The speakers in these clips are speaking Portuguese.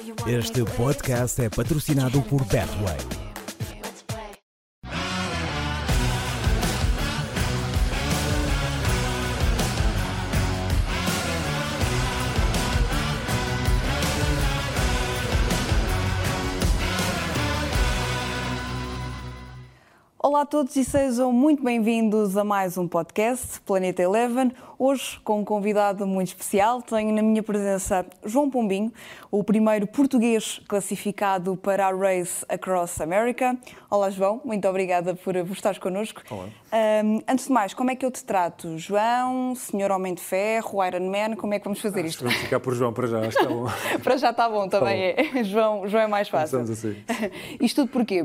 Este podcast é patrocinado por Betway. Olá a todos e sejam muito bem-vindos a mais um podcast, Planeta Eleven. Hoje, com um convidado muito especial, tenho na minha presença João Pombinho, o primeiro português classificado para a Race Across America. Olá, João, muito obrigada por, estares connosco. Olá. Um, antes de mais, como é que eu te trato? João, Senhor Homem de Ferro, Iron Man, como é que vamos fazer isto? Vamos ficar por João para já, acho que está bom. para já está bom, também é. João, João é mais fácil. Assim. Isto tudo porquê?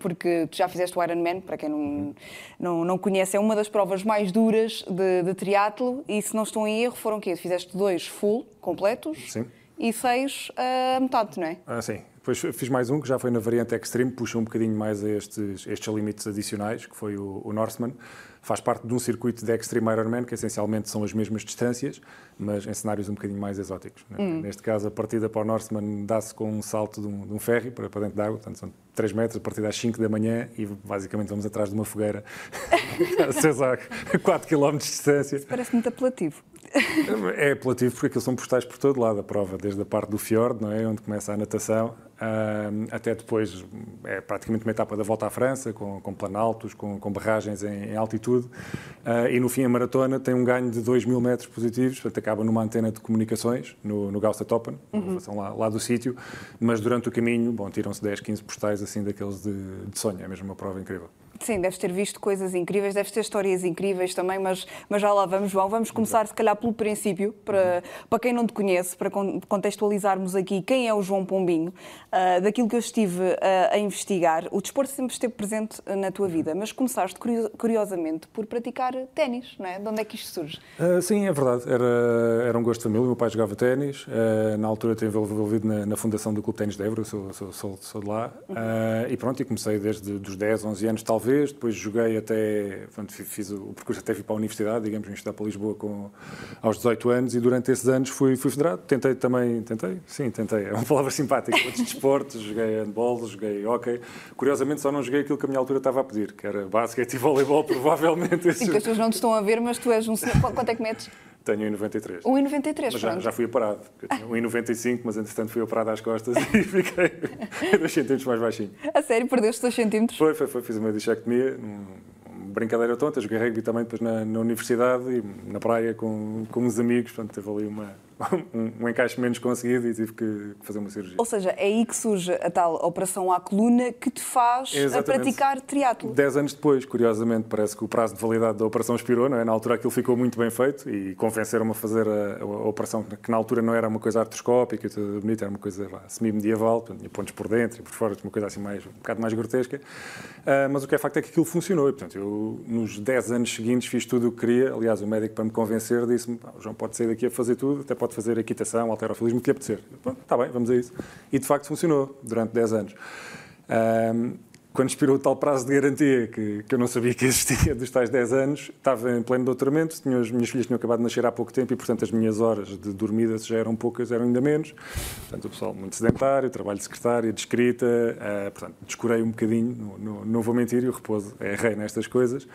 Porque tu já fizeste o Iron Man, para quem não, não, não conhece, é uma das provas mais duras de, de triatlo e se não estou em erro, foram o quê? Fizeste dois full, completos? Sim. E seis a metade, não é? Ah, sim. Depois fiz mais um que já foi na variante Extreme, puxa um bocadinho mais a estes, estes limites adicionais, que foi o, o Norseman. Faz parte de um circuito de Extreme Ironman, que essencialmente são as mesmas distâncias, mas em cenários um bocadinho mais exóticos. né? Neste caso, a partida para o Norseman dá-se com um salto de um, de um ferry para, para dentro de água, portanto são 3 metros, a partir das 5 da manhã e basicamente vamos atrás de uma fogueira, acesa a 4 km de distância. Parece muito apelativo. É apelativo porque aquilo são postais por todo lado a prova, desde a parte do fiord, não é, onde começa a natação, ahm, até depois é praticamente uma etapa da volta à França, com, com planaltos, com, com barragens em, em altitude, Ah, e no fim a maratona tem um ganho de 2 mil metros positivos, portanto acaba numa antena de comunicações no, no Gausta Toppen, são lá, lá do sítio, mas durante o caminho, bom, tiram-se 10, 15 postais assim daqueles de, de sonho, é mesmo uma prova incrível. Sim, deves ter visto coisas incríveis, deves ter histórias incríveis também, mas, mas já lá vamos, João. Vamos começar, se calhar, pelo princípio, para, para quem não te conhece, para con- contextualizarmos aqui quem é o João Pombinho. Ah, daquilo que eu estive ah, a investigar, o desporto sempre esteve presente ah, na tua vida, mas começaste, curio- curiosamente, por praticar ténis, não é? De onde é que isto surge? Ah, sim, é verdade. Era, era um gosto de família. O meu pai jogava ténis. na altura esteve envolvido na, na fundação do Clube Ténis de Évora. Eu sou, sou, sou, sou de lá. Ah, e pronto, e comecei desde os 10, 11 anos, talvez. Depois joguei até... Pronto, fi- fiz o percurso até fui para a universidade, digamos, vim estudar para Lisboa com, aos 18 anos. E durante esses anos fui, fui federado. Tentei também... Tentei? Sim, tentei. É uma palavra simpática. Joguei handball, joguei hóquei. Curiosamente, só não joguei aquilo que a minha altura estava a pedir, que era basquete e voleibol, provavelmente. Sim, que as pessoas não te estão a ver, mas tu és um senhor. Qu- Quanto é que metes? Tenho 1,93. 1,93, Mas já, já fui operado. Eu tinha 1,95, mas entretanto fui operado às costas e fiquei 2 centímetros mais baixinho. A sério, perdeste 2 centímetros? Foi, foi, foi. Fiz uma disectomia, um- uma brincadeira tonta. Joguei rugby também depois na, na universidade e na praia com, com uns amigos. Portanto, teve ali uma, um, um encaixe menos conseguido e tive que fazer uma cirurgia. Ou seja, é aí que surge a tal operação à coluna que te faz a praticar triatlo. Dez anos depois, curiosamente, parece que o prazo de validade da operação expirou, não é? Na altura aquilo ficou muito bem feito e convenceram-me a fazer a, a operação, que na altura não era uma coisa artroscópica, tudo bonito, era uma coisa semi-medieval, tinha pontos por dentro e por fora, uma coisa assim mais, um bocado mais grotesca. Ah, mas o que é facto é que aquilo funcionou e, portanto, eu nos 10 anos seguintes fiz tudo o que queria. Aliás, o médico, para me convencer, disse-me: "Pá, o João pode sair daqui a fazer tudo, até pode fazer equitação, alterofilismo, o que apetecer. Está bem, vamos a isso. E de facto funcionou durante 10 anos. Ahm, quando expirou o tal prazo de garantia, que, que eu não sabia que existia, dos tais 10 anos, estava em pleno doutoramento, tinha, as minhas filhas tinham acabado de nascer há pouco tempo e, portanto, as minhas horas de dormida, já eram poucas, eram ainda menos. Portanto, o pessoal muito sedentário, trabalho de secretária, de escrita, ah, portanto, descurei um bocadinho, não, não, não vou mentir, e o repouso é rei nestas coisas.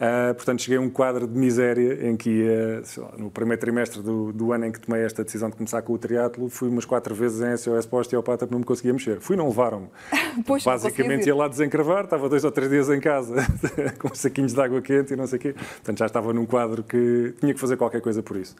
Ah, portanto, cheguei a um quadro de miséria em que ia, lá, no primeiro trimestre do, do ano em que tomei esta decisão de começar com o triatlo, fui umas quatro vezes em SOS para o osteopata porque não me conseguia mexer. Fui, não levaram-me. Basicamente ia lá desencravar, estava dois ou três dias em casa com saquinhos de água quente e não sei o quê. Portanto, já estava num quadro que tinha que fazer qualquer coisa por isso.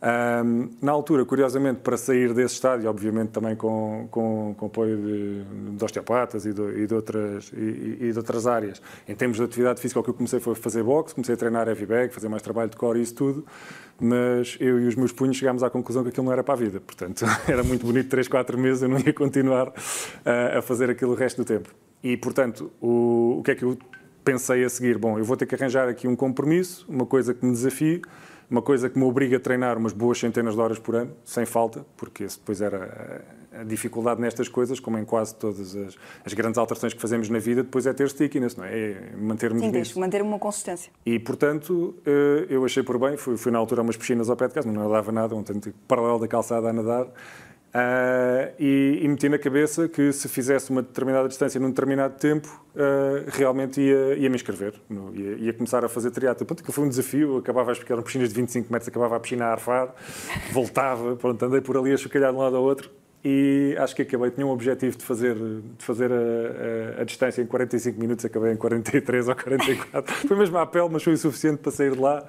Ahm, na altura, curiosamente, para sair desse estádio, obviamente também com, com, com apoio de, de osteopatas e de, e de outras, e, e de outras áreas, em termos de atividade física, o que eu comecei foi fazer boxe, comecei a treinar heavy bag, fazer mais trabalho de core e isso tudo, mas eu e os meus punhos chegámos à conclusão que aquilo não era para a vida. Portanto, era muito bonito, 3, 4 meses, eu não ia continuar ah, a fazer aquilo o resto do tempo. E, portanto, o, o que é que eu pensei a seguir? Bom, eu vou ter que arranjar aqui um compromisso, uma coisa que me desafie, uma coisa que me obriga a treinar umas boas centenas de horas por ano, sem falta, porque esse depois era a dificuldade nestas coisas, como em quase todas as, as grandes alterações que fazemos na vida, depois é ter stickiness, não é? É mantermos Sim, tens manter uma consistência. E, portanto, eh, eu achei por bem, fui, fui na altura a umas piscinas ao pé de casa, não nadava nada, um tanto paralelo da calçada a nadar, Uh, e, e, meti na cabeça que se fizesse uma determinada distância num determinado tempo, uh, realmente ia, ia, me inscrever, no, ia, ia, começar a fazer triatlo. Pronto, que foi um desafio, acabava, que eram piscinas de 25 metros, acabava a piscina a arfar, voltava, pronto, andei por ali a chocalhar de um lado ao outro e acho que acabei, tinha um objetivo de fazer, de fazer a, a, a, distância em 45 minutos, acabei em 43 ou 44. foi mesmo à pele, mas foi o suficiente para sair de lá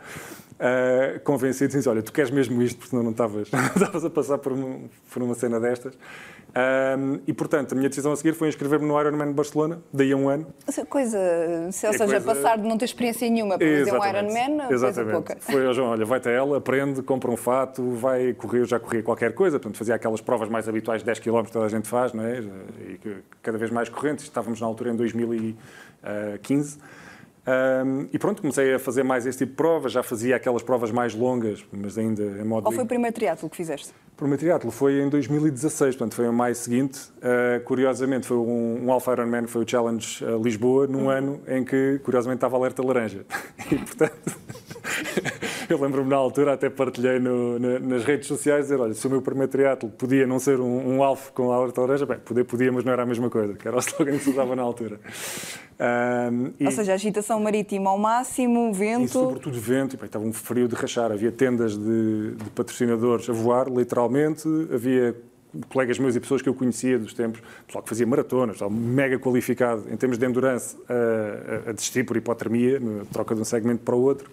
uh, convencido, disse, olha, tu queres mesmo isto, porque senão não estavas, a passar por, um, por uma cena destas. Um, e, portanto, a minha decisão a seguir foi inscrever-me no Ironman de Barcelona, daí a um ano. Coisa, se, ou é seja, coisa... passar de não ter experiência nenhuma para fazer um Ironman, Exatamente. pouca. Foi João, olha, vai até ela, aprende, compra um fato, vai correr, já corria qualquer coisa, portanto, fazia aquelas provas mais habituais, 10 km que toda a gente faz, não é? E cada vez mais correntes, estávamos na altura em 2015. Um, e pronto, comecei a fazer mais esse tipo de provas, já fazia aquelas provas mais longas, mas ainda em modo... Qual foi o primeiro triatlo que fizeste? O primeiro triatlo foi em 2016, portanto foi o maio seguinte. Uh, curiosamente foi um, um Alpha Ironman, que foi o Challenge uh, Lisboa, num uhum. ano em que, curiosamente, estava alerta laranja. E, portanto... eu lembro-me na altura, até partilhei no, na, nas redes sociais, dizer, olha, se o meu primeiro triatlo podia não ser um, um alvo com a alerta laranja, bem, poder podia, mas não era a mesma coisa, que era o slogan que se usava na altura. Um, e, Ou seja, agitação marítima ao máximo, vento... E sobretudo vento, e, bem, estava um frio de rachar, havia tendas de, de patrocinadores a voar, literalmente, havia colegas meus e pessoas que eu conhecia dos tempos, pessoal que fazia maratonas, mega qualificado em termos de endurance, a, a, a desistir por hipotermia, na troca de um segmento para o outro.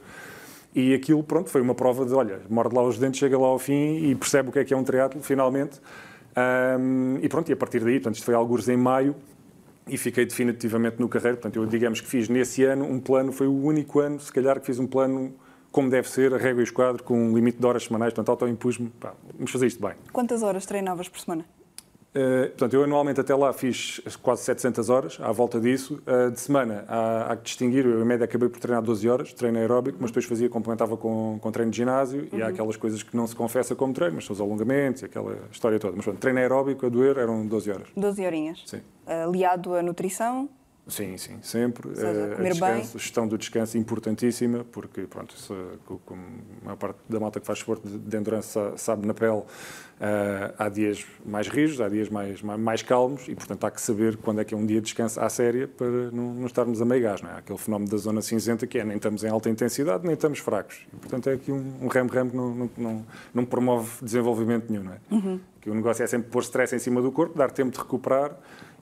E aquilo, pronto, foi uma prova de, olha, morde lá os dentes, chega lá ao fim e percebe o que é que é um triatlo, finalmente. Um, e pronto, e a partir daí, portanto, isto foi alguns em maio, e fiquei definitivamente no carreiro. Portanto, eu digamos que fiz nesse ano um plano, foi o único ano, se calhar, que fiz um plano como deve ser, a régua e esquadro, com um limite de horas semanais, portanto, auto-impus-me, vamos fazer isto bem. Quantas horas treinavas por semana? Uh, portanto, eu anualmente até lá fiz quase 700 horas, à volta disso. Uh, de semana, há, há, que distinguir, eu em média acabei por treinar 12 horas, treino aeróbico, mas depois fazia, complementava com, com treino de ginásio uhum. e há uhum. aquelas coisas que não se confessa como treino, mas são os alongamentos e aquela história toda. Mas pronto, treino aeróbico a doer eram 12 horas. 12 horinhas? Sim. Aliado à nutrição? Sim, sim, sempre. Seja, uh, comer descanso, bem. gestão do descanso importantíssima, porque pronto, isso, como a maior parte da malta que faz esporte de endurance sabe na pele, uh, há dias mais rijos, há dias mais, mais, mais, calmos e, portanto, há que saber quando é que é um dia de descanso à séria para não, não estarmos a meio gás. Não é? Aquele fenómeno da zona cinzenta que é nem estamos em alta intensidade, nem estamos fracos. E, portanto, é aqui um remo-remo que não, não, não, não, promove desenvolvimento nenhum. Não é? Uhum. Que o negócio é sempre pôr stress em cima do corpo, dar tempo de recuperar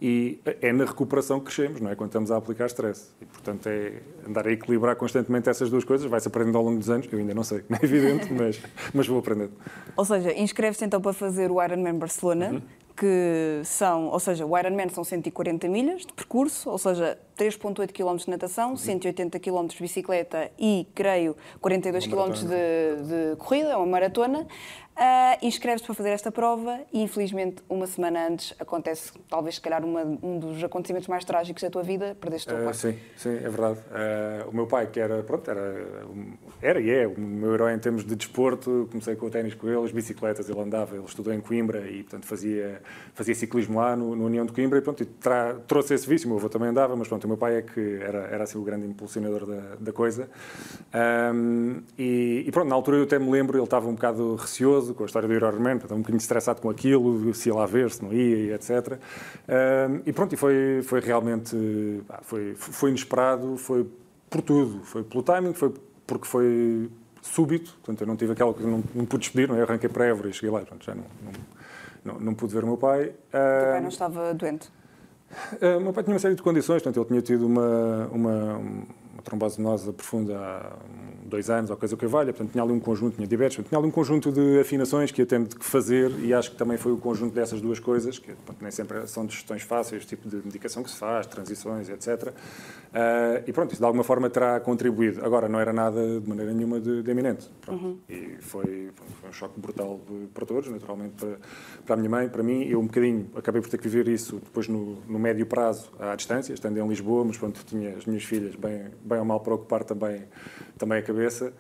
e é na recuperação que crescemos, não é? Quando estamos a aplicar stress. E, portanto, é andar a equilibrar constantemente essas duas coisas. Vai-se aprendendo ao longo dos anos. Eu ainda não sei, não é evidente, mas, mas vou aprendendo. Ou seja, inscreve-se então para fazer o Ironman Barcelona, uhum. que são, ou seja, o Ironman são 140 milhas de percurso, ou seja, 3,8 km de natação, uhum. 180 km de bicicleta e, creio, 42 km de, de corrida, é uma maratona. Uh, Inscreve-se para fazer esta prova e, infelizmente, uma semana antes acontece, talvez, se calhar, uma, um dos acontecimentos mais trágicos da tua vida, perdeste o teu uh, pai. Sim, sim, é verdade. Uh, o meu pai, que era, pronto, era, era e é o meu herói em termos de desporto, comecei com o ténis com ele, as bicicletas, ele andava, ele estudou em Coimbra e, portanto, fazia, fazia ciclismo lá no, no União de Coimbra e, pronto, e trouxe esse vício. O meu avô também andava, mas, pronto, meu pai é que era, era assim o grande impulsionador da, da coisa. Um, e, e, pronto, na altura eu até me lembro, ele estava um bocado receoso com a história do Ironman, estava um bocadinho estressado com aquilo, se ia lá ver, se não ia, etc. Um, e pronto, e foi, foi realmente, foi, foi inesperado, foi por tudo, foi pelo timing, foi porque foi súbito, portanto eu não tive aquela que não, não pude despedir, não é? arranquei para Évora e cheguei lá, portanto, já não, não, não, não pude ver o meu pai. O teu pai não estava doente? Uh, meu pai tinha uma série de condições, portanto, ele tinha tido uma, uma, uma trombose venosa profunda há dois anos ou coisa que valha, portanto tinha ali um conjunto, tinha diabetes, tinha ali um conjunto de afinações que eu tenho que fazer e acho que também foi o conjunto dessas duas coisas, que pronto, nem sempre são de gestões fáceis, tipo de medicação que se faz, transições, etc. Uh, eh, e pronto, isso de alguma forma terá contribuído. Agora, não era nada de maneira nenhuma de, de eminente. Uhum. E foi, pronto, foi, um choque brutal para todos, naturalmente para, para a minha mãe, para mim. Eu um bocadinho acabei por ter que viver isso depois no, no médio prazo, à distância, estando em Lisboa, mas pronto, tinha as minhas filhas bem, bem ou mal para ocupar também, também a cabeça.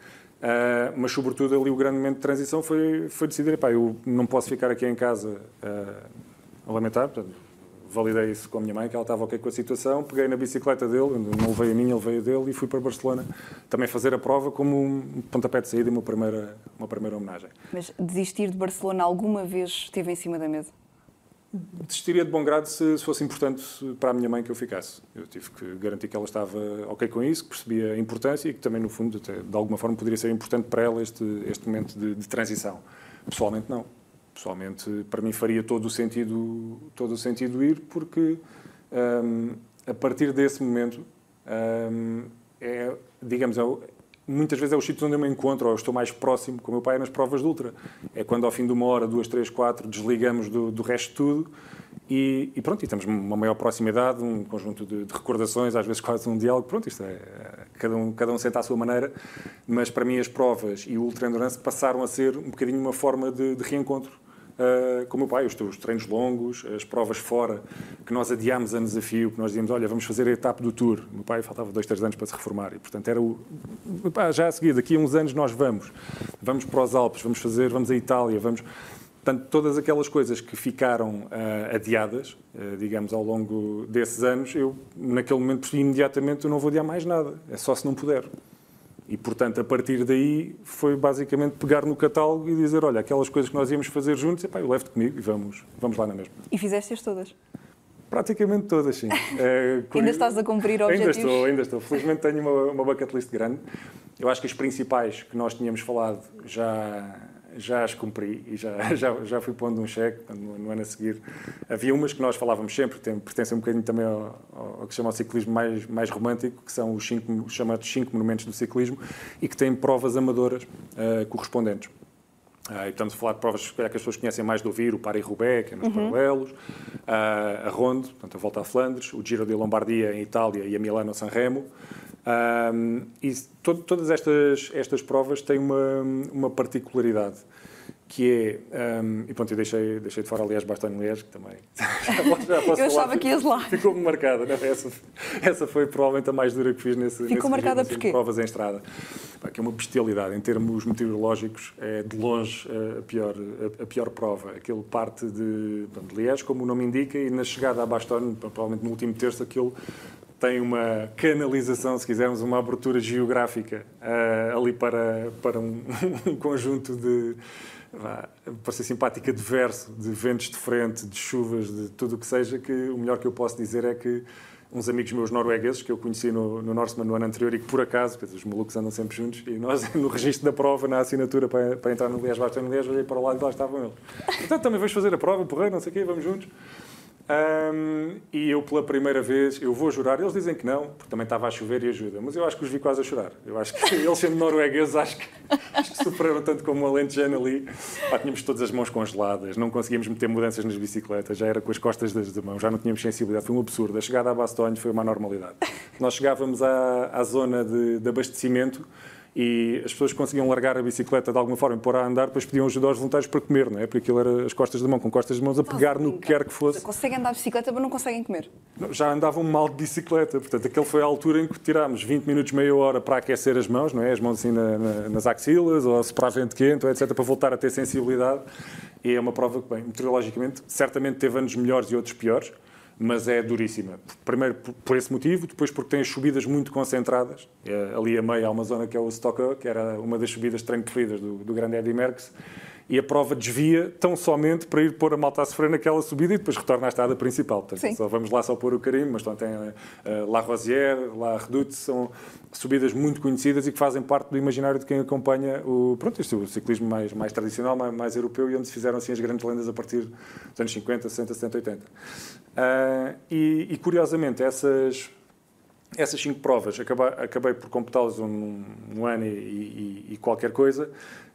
Uh, mas, sobretudo, ali o grande momento de transição foi, foi decidir: pá, eu não posso ficar aqui em casa uh, a lamentar, portanto, validei isso com a minha mãe, que ela estava ok com a situação, peguei na bicicleta dele, não levei a minha, levei a dele e fui para Barcelona também fazer a prova como um pontapé de saída e uma primeira, uma primeira homenagem. Mas desistir de Barcelona alguma vez esteve em cima da mesa? Desistiria de bom grado se, se, fosse importante para a minha mãe que eu ficasse. Eu tive que garantir que ela estava ok com isso, que percebia a importância e que também, no fundo, até, de alguma forma poderia ser importante para ela este, este momento de, de transição. Pessoalmente, não. Pessoalmente, para mim faria todo o sentido, todo o sentido ir, porque um, a partir desse momento, um, é, digamos, é, muitas vezes é os sítios onde eu me encontro, ou estou mais próximo com o meu pai nas provas de ultra. É quando ao fim de uma hora, duas, três, quatro, desligamos do, do resto de tudo e, e, pronto, e temos uma maior proximidade, um conjunto de, de, recordações, às vezes quase um diálogo. Pronto, isto é, cada um, cada um senta à sua maneira, mas para mim as provas e o ultra endurance passaram a ser um bocadinho uma forma de, de reencontro uh, com o meu pai, os, os treinos longos, as provas fora, que nós adiámos a desafio, que nós dizíamos, olha, vamos fazer a etapa do Tour. O meu pai faltava dois, três anos para se reformar e, portanto, era o... Já a seguir, daqui a uns anos nós vamos. Vamos para os Alpes, vamos fazer, vamos à Itália, vamos... Portanto, todas aquelas coisas que ficaram uh, adiadas, uh, digamos, ao longo desses anos, eu, naquele momento, imediatamente eu não vou adiar mais nada. É só se não puder. E, portanto, a partir daí foi basicamente pegar no catálogo e dizer: olha, aquelas coisas que nós íamos fazer juntos, epá, eu levo-te comigo e vamos, vamos lá na mesma. E fizeste-as todas? Praticamente todas, sim. É, ainda estás a cumprir objetivos? Ainda estou, ainda estou. Felizmente tenho uma, uma bucket list grande. Eu acho que as principais que nós tínhamos falado já, já as cumpri e já, já, já fui pondo um cheque no, no, ano a seguir. Havia umas que nós falávamos sempre, tem, pertencem um bocadinho também ao, ao, que se chama o ciclismo mais, mais romântico, que são os, cinco, os chamados cinco monumentos do ciclismo e que têm provas amadoras uh, correspondentes. Uh, estamos a falar de provas que as pessoas conhecem mais do ouvir, o Paris-Roubaix, que é nos uhum. paralelos, uh, a Ronde, portanto, a Volta a Flandres, o Giro de Lombardia em Itália e a Milano-San Remo. Um, e to todas estas, estas provas têm uma, uma particularidade que é, um, e pronto, eu deixei, deixei de fora, aliás, Bastogne Liège, que também já posso Eu achava que ias lá. Ficou-me marcada, não? Essa, essa foi provavelmente a mais dura que fiz nesse, Ficou nesse marcada assim, porquê? provas em estrada. Que é uma bestialidade, em termos meteorológicos, é de longe a pior, a, a pior prova. Aquilo parte de, de Liège, como o nome indica, e na chegada a Bastogne, provavelmente no último terço, aquilo tem uma canalização, se quisermos, uma abertura geográfica uh, ali para, para um, um conjunto de, para ser simpática, diverso, de ventos de frente, de chuvas, de tudo o que seja, que o melhor que eu posso dizer é que uns amigos meus noruegueses, que eu conheci no, no Norseman no ano anterior e que, por acaso, os malucos andam sempre juntos, e nós, no registro da prova, na assinatura para, para entrar no Liège, Baston Liège, olhei para lado e lá estavam eles. Portanto, também vais fazer a prova, porra, não sei o quê, vamos juntos. Um, e eu, pela primeira vez, eu vou jurar. Eles dizem que não, porque também estava a chover e ajuda. Mas eu acho que os vi quase a chorar. Eu acho que eles, sendo noruegueses, acho que, acho que superaram tanto como o Alentejano ali. Pá, tínhamos todas as mãos congeladas, não conseguíamos meter mudanças nas bicicletas, já era com as costas das mãos, já não tínhamos sensibilidade. Foi um absurdo. A chegada a Bastogne foi uma normalidade. Nós chegávamos à, à zona de, de abastecimento e as pessoas conseguiam largar a bicicleta de alguma forma e pôr a andar, depois pediam ajuda aos voluntários para comer, não é? Porque aquilo era as costas de mão, com costas de mãos, a pegar no que quer que fosse. Conseguem andar de bicicleta, mas não conseguem comer. Já andavam mal de bicicleta, portanto, aquele foi a altura em que tirámos 20 minutos, meia hora para aquecer as mãos, não é? As mãos assim na, na, nas axilas, ou se para vento quente, etc., para voltar a ter sensibilidade. E é uma prova que, bem, meteorologicamente, certamente teve anos melhores e outros piores mas é duríssima. Primeiro por esse motivo, depois porque tem as subidas muito concentradas. É, ali a meio há uma zona que é o Stocker, que era uma das subidas preferidas do, do grande Eddy Merckx, e a prova desvia tão somente para ir pôr a malta a sofrer naquela subida e depois retorna à estrada principal. Portanto, só vamos lá só pôr o carimbo, mas então, tem uh, La Rosière, La Redoute, são subidas muito conhecidas e que fazem parte do imaginário de quem acompanha o, pronto, isto, o ciclismo mais, mais tradicional, mais, mais, europeu e onde se fizeram assim as grandes lendas a partir dos anos 50, 60, 70, 80. Uh, e, e, curiosamente, essas, essas cinco provas, acabei, acabei por completá-las um, um, ano e, e, e qualquer coisa,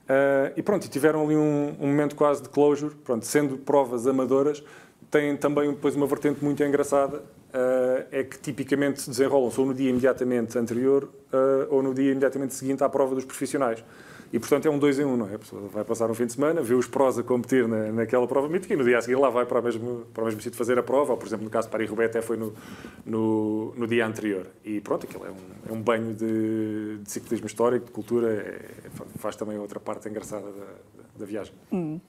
Uh, e pronto, tiveram ali um, um, momento quase de closure, pronto, sendo provas amadoras, têm também depois uma vertente muito engraçada, uh, é que tipicamente se desenrolam ou no dia imediatamente anterior uh, ou no dia imediatamente seguinte à prova dos profissionais. E, portanto, é um dois em um, não é? A pessoa vai passar um fim de semana, vê os prós a competir na, naquela prova mítica e no dia a seguir lá vai para o mesmo, para o mesmo sítio fazer a prova, ou, por exemplo, no caso de Paris-Roubaix até foi no, no, no, dia anterior. E pronto, aquilo é um, é um banho de, de ciclismo histórico, de cultura, é, faz também outra parte engraçada da, da viagem. Hum.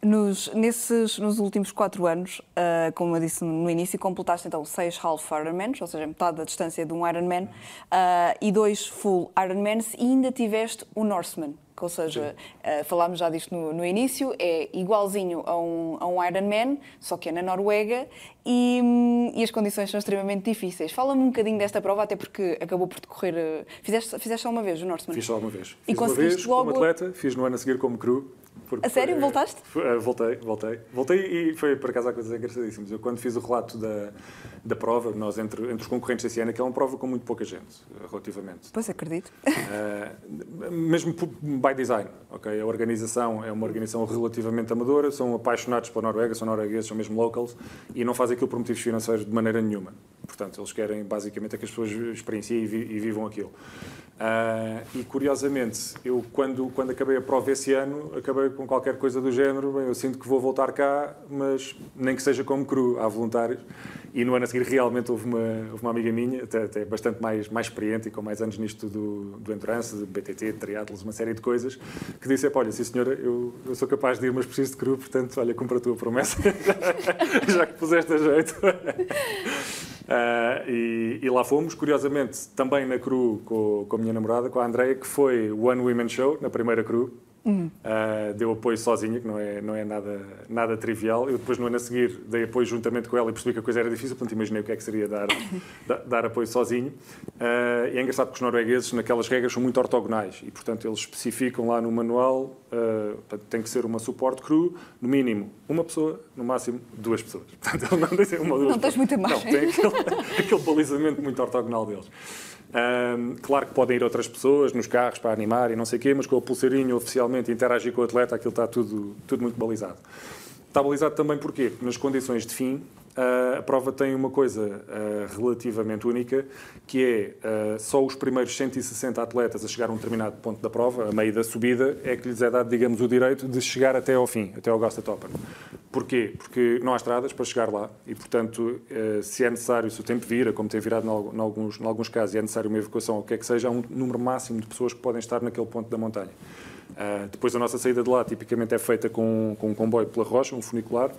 Nos, nesses, nos últimos quatro anos, uh, como eu disse no início, completaste então seis half Ironmans, ou seja, metade da distância de um Ironman, uh, e dois full Ironmans, e ainda tiveste o Norseman, ou seja, uh, falámos já disto no, no, início, é igualzinho a um, a um Ironman, só que é na Noruega, e, e as condições são extremamente difíceis. Fala-me um bocadinho desta prova, até porque acabou por decorrer... Uh, fizeste, fizeste só uma vez o Norseman? Fiz só uma vez. E Fiz uma vez logo... como atleta, fiz no ano a seguir como crew, a sério? Voltaste? Foi, voltei, voltei. Voltei e foi, por acaso, há coisas engraçadíssimas. Eu, quando fiz o relato da, da prova, nós, entre, entre os concorrentes desse ano, que é uma prova com muito pouca gente, relativamente. Pois, acredito. Uh, mesmo by design, ok? A organização é uma organização relativamente amadora, são apaixonados pela Noruega, são noruegueses, são mesmo locals, e não fazem aquilo por motivos financeiros de maneira nenhuma. Portanto, eles querem, basicamente, é que as pessoas experienciem e, vi, e vivam aquilo. Uh, e curiosamente, eu quando, quando acabei a prova esse ano, acabei com qualquer coisa do género, bem, eu sinto que vou voltar cá, mas nem que seja como cru, há voluntários. E no ano a seguir realmente houve uma, houve uma amiga minha, até, até, bastante mais, mais experiente e com mais anos nisto do, do endurance, de BTT, de triatlos, uma série de coisas, que disse, olha, sim senhora, eu, eu sou capaz de ir, mas preciso de cru, portanto, olha, cumpra a tua promessa, já que puseste a jeito. Uh, e, e, lá fomos, curiosamente, também na Cru com, com a minha namorada, com a Andrea, que foi One Women Show, na primeira Cru. Uh, deu apoio sozinha, que não é, não é nada, nada trivial. Eu depois, no ano a seguir, dei apoio juntamente com ela e percebi que a coisa era difícil, portanto imaginei o que é que seria dar, dar apoio sozinho. Uh, e é engraçado que os noruegueses, naquelas regras, são muito ortogonais e, portanto, eles especificam lá no manual, uh, tem que ser uma suporte crew, no mínimo uma pessoa, no máximo duas pessoas. Portanto, não tem uma Não tens muita mais. Não, tem aquele, aquele balizamento muito ortogonal deles. Um, claro que podem ir outras pessoas nos carros para animar e não sei o quê, mas com o pulseirinho oficialmente interagir com o atleta, aquilo está tudo, tudo muito balizado. Está balizado também? Porque nas condições de fim, a prova tem uma coisa relativamente única, que é só os primeiros 160 atletas a chegar a um determinado ponto da prova, a meio da subida, é que lhes é dado, digamos, o direito de chegar até ao fim, até ao Augusta Topper. Porquê? Porque não há estradas para chegar lá e, portanto, se é necessário, se o tempo vira, como tem virado em alguns, alguns casos, e é necessário uma evacuação, ou o que é que seja, há um número máximo de pessoas que podem estar naquele ponto da montanha. Depois a nossa saída de lá tipicamente é feita com, com um comboio pela rocha, um funicular,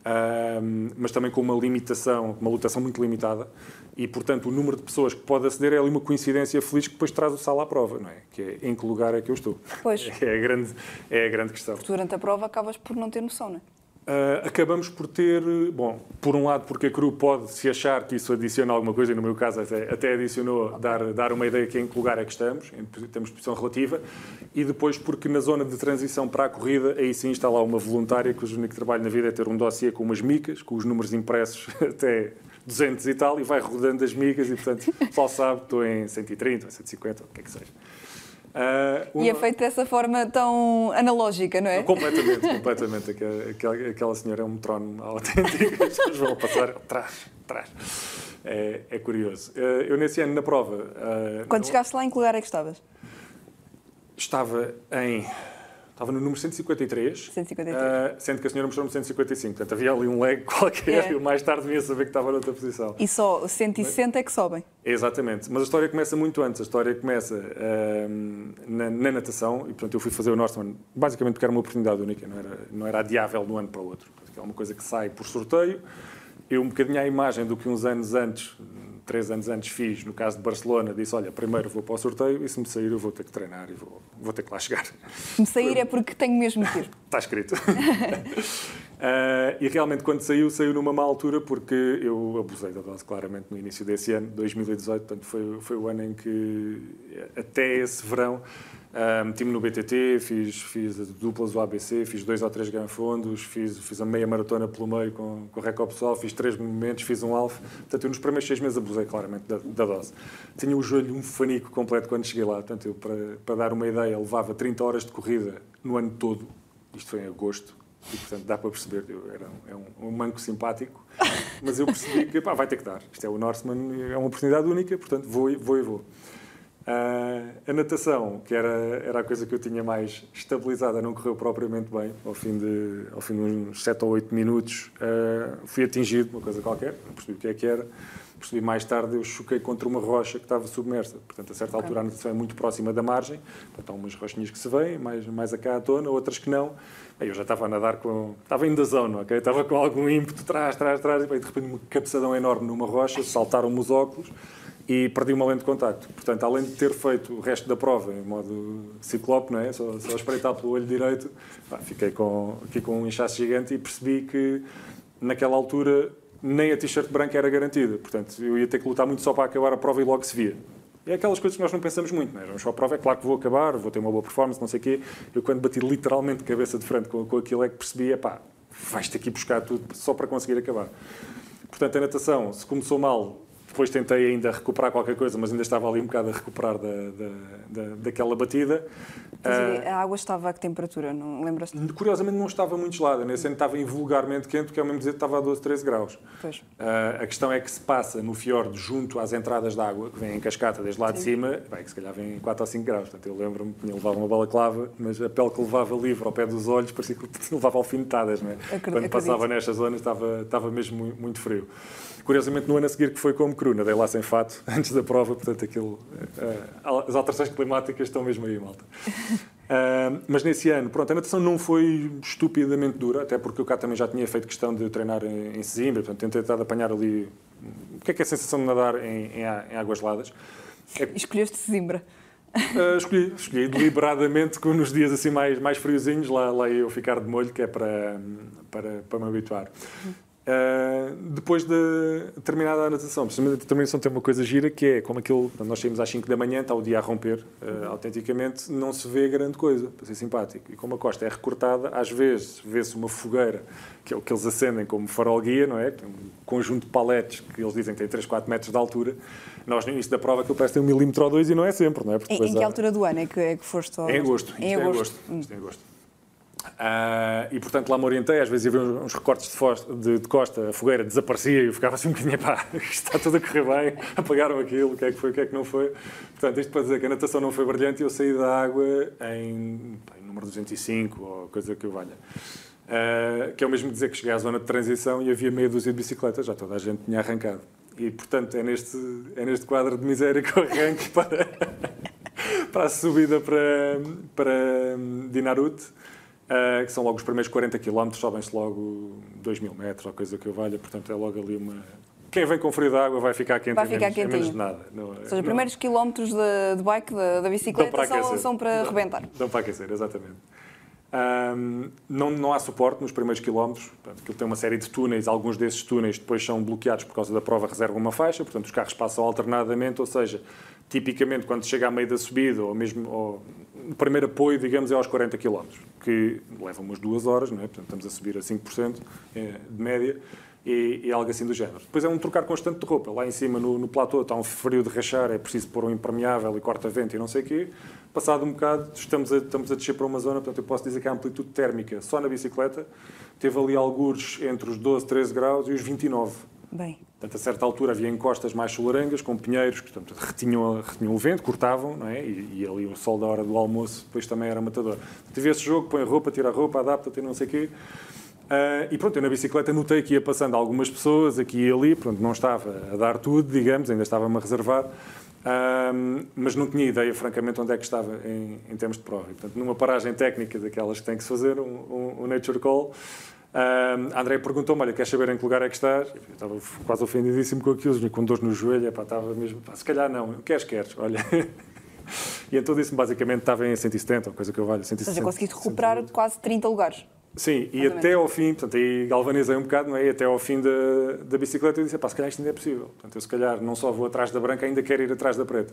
uh, mas também com uma limitação, uma lotação muito limitada e, portanto, o número de pessoas que pode aceder é ali uma coincidência feliz que depois traz o sal à prova, não é? Que é em que lugar é que eu estou. Pois. É a grande, é a grande questão. Porque durante a prova acabas por não ter noção, não é? Uh, acabamos por ter, bom, por um lado, porque a CRU pode se achar que isso adiciona alguma coisa, e no meu caso até, até adicionou dar, dar uma ideia de em que lugar é que estamos, em termos de posição relativa, e depois porque na zona de transição para a corrida, aí sim está lá uma voluntária cujo único trabalho na vida é ter um dossiê com umas micas, com os números impressos até 200 e tal, e vai rodando as micas, e portanto só sabe que estou em 130, 150, o que é que seja. Uh, uma... E é feito dessa forma tão analógica, não é? Completamente, completamente. Aquela, aquela senhora é um metrónomo autêntico, as pessoas vão passar atrás, atrás. É, é curioso. Uh, eu, nesse ano, na prova. Uh, Quando chegaste lá, em que lugar é que estavas? Estava em Estava no número 153, 153. Uh, sendo que a senhora mostrou-me 155. Portanto, havia ali um leg qualquer é. e mais tarde vinha saber que estava noutra posição. E só 160 é que sobem. Exatamente. Mas a história começa muito antes. A história começa uh, na, na, natação e, portanto, eu fui fazer o Northman basicamente porque era uma oportunidade única, não era, não era adiável de um ano para o outro. É uma coisa que sai por sorteio. Eu, um bocadinho à imagem do que uns anos antes, três anos antes fiz, no caso de Barcelona, disse, olha, primeiro vou para o sorteio e se me sair eu vou ter que treinar e vou, vou ter que lá chegar. Se me sair é porque tenho mesmo que ir. Está escrito. uh, e realmente quando saiu, saiu numa má altura porque eu abusei da dose claramente no início desse ano, 2018, portanto foi, foi o ano em que até esse verão Meti-me no BTT, fiz, fiz duplas do ABC, fiz dois ou três granfundos, fiz, fiz a meia maratona pelo meio com, com o recorde pessoal, fiz três movimentos, fiz um alfa. Portanto, eu nos primeiros seis meses abusei claramente da, da, dose. Tinha o joelho um fanico completo quando cheguei lá. Portanto, eu, para, para dar uma ideia, levava 30 horas de corrida no ano todo. Isto foi em agosto. E, portanto, dá para perceber, eu era um, é um, um manco simpático, mas eu percebi que pá, vai ter que dar. Isto é o Norseman, é uma oportunidade única, portanto, vou vou. E vou. Uh, a natação, que era, era a coisa que eu tinha mais estabilizada, não correu propriamente bem. Ao fim de, ao fim de uns 7 ou 8 minutos, uh, fui atingido, uma coisa qualquer, não percebi o que é que era. Percebi mais tarde, eu choquei contra uma rocha que estava submersa. Portanto, a certa okay. altura a natação é muito próxima da margem. Portanto, há umas rochinhas que se vêm, mais, mais a cá à tona, outras que não. Aí eu já estava a nadar com. Estava ainda zona, ok? Estava com algum ímpeto, trás, trás, trás, e de repente uma cabeçadão enorme numa rocha, saltaram-me os óculos e perdi uma lente de contacto. Portanto, além de ter feito o resto da prova em modo ciclope, não é? só, só espreitar pelo olho direito, pá, fiquei com, aqui com um inchaço gigante e percebi que naquela altura nem a t-shirt branca era garantida. Portanto, eu ia ter que lutar muito só para acabar a prova e logo se via. E é aquelas coisas que nós não pensamos muito, não é? Vamos só a prova, é claro que vou acabar, vou ter uma boa performance, não sei o quê. Eu, quando bati literalmente cabeça de frente com, com aquilo, é que percebi, é pá, vais ter que ir buscar tudo só para conseguir acabar. Portanto, a natação, se começou mal, depois tentei ainda recuperar qualquer coisa, mas ainda estava ali um bocado a recuperar da, da, da daquela batida. Uh, a água estava a que temperatura? Não lembras? Curiosamente não estava muito gelada, nesse ano estava invulgarmente quente, porque ao mesmo dizer estava a 12, 13 graus. Uh, a questão é que se passa no fiord junto às entradas de água, que vem em cascata desde lá Sim. de cima, bem, que se calhar vem 4 ou 5 graus. Portanto, eu lembro-me que levava uma balaclava, mas a pele que levava livre ao pé dos olhos parecia que levava alfinetadas. Não é? Acredito. Quando passava nestas zonas estava, estava mesmo muito frio. Curiosamente, no ano a seguir, que foi como cru, nadei lá sem fato, antes da prova, portanto, aquilo, uh, as alterações climáticas estão mesmo aí, malta. Uh, mas nesse ano, pronto, a natação não foi estupidamente dura, até porque eu cá também já tinha feito questão de treinar em, em Sesimbra, portanto, tentei tentar apanhar ali o que é que é a sensação de nadar em, em, em águas geladas. É... Escolheste Sesimbra? Uh, escolhi, escolhi deliberadamente nos dias assim mais, mais friozinhos, lá, lá eu ficar de molho, que é para, para, para me habituar. Uh, depois de terminada a natação, precisamente a determinação tem uma coisa gira que é como aquilo, nós saímos às 5 da manhã, está o dia a romper, uh, autenticamente, não se vê grande coisa, para ser simpático. E como a costa é recortada, às vezes vê-se uma fogueira, que é o que eles acendem como farol guia, não é? Um conjunto de paletes que eles dizem que tem 3, 4 metros de altura. Nós, no início da prova, aquilo parece ter um milímetro ou dois e não é sempre, não é? Porque em, em que há... altura do ano é que, é que foste? Ao... Em agosto. Em agosto. Em agosto. Hum. É em agosto. Uh, e portanto lá me orientei, às vezes havia uns recortes de, de, de, costa, a fogueira desaparecia e eu ficava assim um bocadinho, pá, está tudo a correr bem, apagaram aquilo, o que é que foi, o que é que não foi. Portanto, isto para dizer que a natação não foi brilhante e eu saí da água em, em número 205 ou coisa que eu valha. Uh, que é o mesmo dizer que cheguei à zona de transição e havia meia dúzia de bicicletas, já toda a gente tinha arrancado. E portanto é neste, é neste quadro de miséria que eu arranco para, para a subida para, para Dinarute Uh, que são logo os primeiros 40 km, sobem-se logo 2 mil metros, ou coisa que eu valha, portanto é logo ali uma... Quem vem com frio de água vai ficar quente vai ficar menos, menos de nada. Não, é- ou seja, os primeiros quilómetros de, de, bike, da, da bicicleta, para são, são, para arrebentar. Dão para aquecer, exatamente. Um, não, não há suporte nos primeiros quilómetros, portanto, aquilo tem uma série de túneis, alguns desses túneis depois são bloqueados por causa da prova, reservam uma faixa, portanto os carros passam alternadamente, ou seja, tipicamente quando chega à meio da subida, ou mesmo ou, o primeiro apoio, digamos, é aos 40 km, que leva umas duas horas, não é? portanto estamos a subir a 5% é, de média, e, e, algo assim do género. Depois é um trocar constante de roupa. Lá em cima, no, no platô, está um frio de rachar, é preciso pôr um impermeável e corta-vento e não sei o quê. Passado um bocado, estamos a, estamos a descer para uma zona, portanto eu posso dizer que a amplitude térmica só na bicicleta teve ali algures entre os 12, 13 graus e os 29. Bem. Portanto, a certa altura havia encostas mais solarengas, com pinheiros, que portanto, retinham, retinham o vento, cortavam, não é? E, e, ali o sol da hora do almoço depois também era matador. Tive esse jogo, põe a roupa, tira a roupa, adapta-te, não sei o quê. Uh, e pronto, eu na bicicleta notei que ia passando algumas pessoas aqui e ali, pronto, não estava a dar tudo, digamos, ainda estava-me a reservar, uh, mas não tinha ideia, francamente, onde é que estava em, em termos de prova. E, portanto, numa paragem técnica daquelas que tem que se fazer, um, um, um Nature Call, Uh, André perguntou-me, olha, queres saber em que lugar é que estás? Eu estava quase ofendidíssimo com aquilo, com dores no joelho, epá, estava mesmo, pá, se calhar não, queres, queres, olha. e então disse-me, basicamente, estava em 170, coisa que eu valho, 160. Ou seja, conseguiste recuperar 160. quase 30 lugares. Sim, e até ao fim, portanto, aí galvanizei um bocado, não é? E até ao fim da, da bicicleta eu disse, pá, se calhar isto ainda é possível. Portanto, eu se calhar não só vou atrás da branca, ainda quero ir atrás da preta.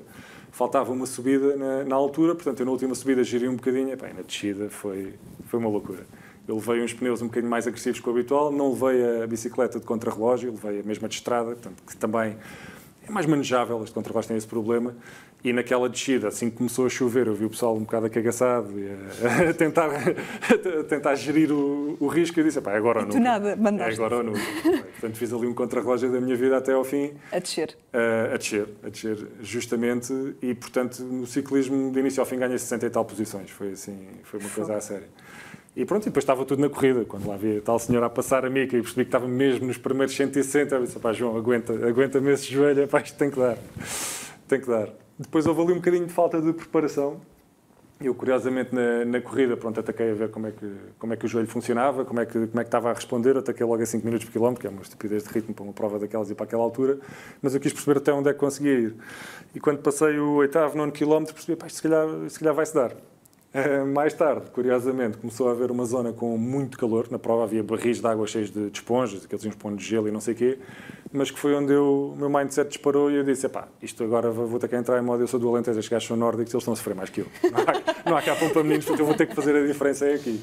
Faltava uma subida na, na altura, portanto, eu na última subida giri um bocadinho, epá, e na descida foi, foi uma loucura. Eu levei uns pneus um bocadinho mais agressivos que o habitual, não levei a bicicleta de contrarrelógio, levei a mesma de estrada, portanto, que também é mais manejável, este contrarrelógio tem esse problema. E naquela descida, assim que começou a chover, eu vi o pessoal um bocado acagaçado e a, a tentar, a tentar gerir o, o risco. E disse: pá, é agora nunca. nada, mandaste. É agora ou nunca. Portanto, fiz ali um contrarrelógio da minha vida até ao fim. A descer. Uh, a descer, a descer, justamente. E, portanto, no ciclismo, de início ao fim, ganhei 60 e tal posições. Foi assim, foi uma coisa a sério. E pronto, e depois estava tudo na corrida. Quando lá vi a tal senhora a passar a mica e percebi que estava mesmo nos primeiros 160, eu disse, pá, João, aguenta, aguenta-me esse joelho, pá, isto tem que dar. Tem que dar. Depois houve ali um bocadinho de falta de preparação. Eu, curiosamente, na, na, corrida, pronto, ataquei a ver como é, que, como é que o joelho funcionava, como é que, como é que estava a responder. Ataquei logo a 5 minutos por quilómetro, que é uma estupidez de ritmo para uma prova daquelas e para aquela altura. Mas eu quis perceber até onde é que conseguia ir. E quando passei o oitavo, nono quilómetro, percebi, pá, isto se calhar, se calhar vai-se dar. Eh, mais tarde, curiosamente, começou a haver uma zona com muito calor. Na prova havia barris de água cheios de, de esponjas, aqueles esponjas de gelo e não sei o quê. Mas que foi onde eu, o meu mindset disparou e eu disse: pá, isto agora vou ter que entrar em modo. Eu sou do Alentejo, estes gajos são nórdicos, eles estão a sofrer mais que eu. Não há, não há cá pão para meninos, portanto eu vou ter que fazer a diferença é aqui.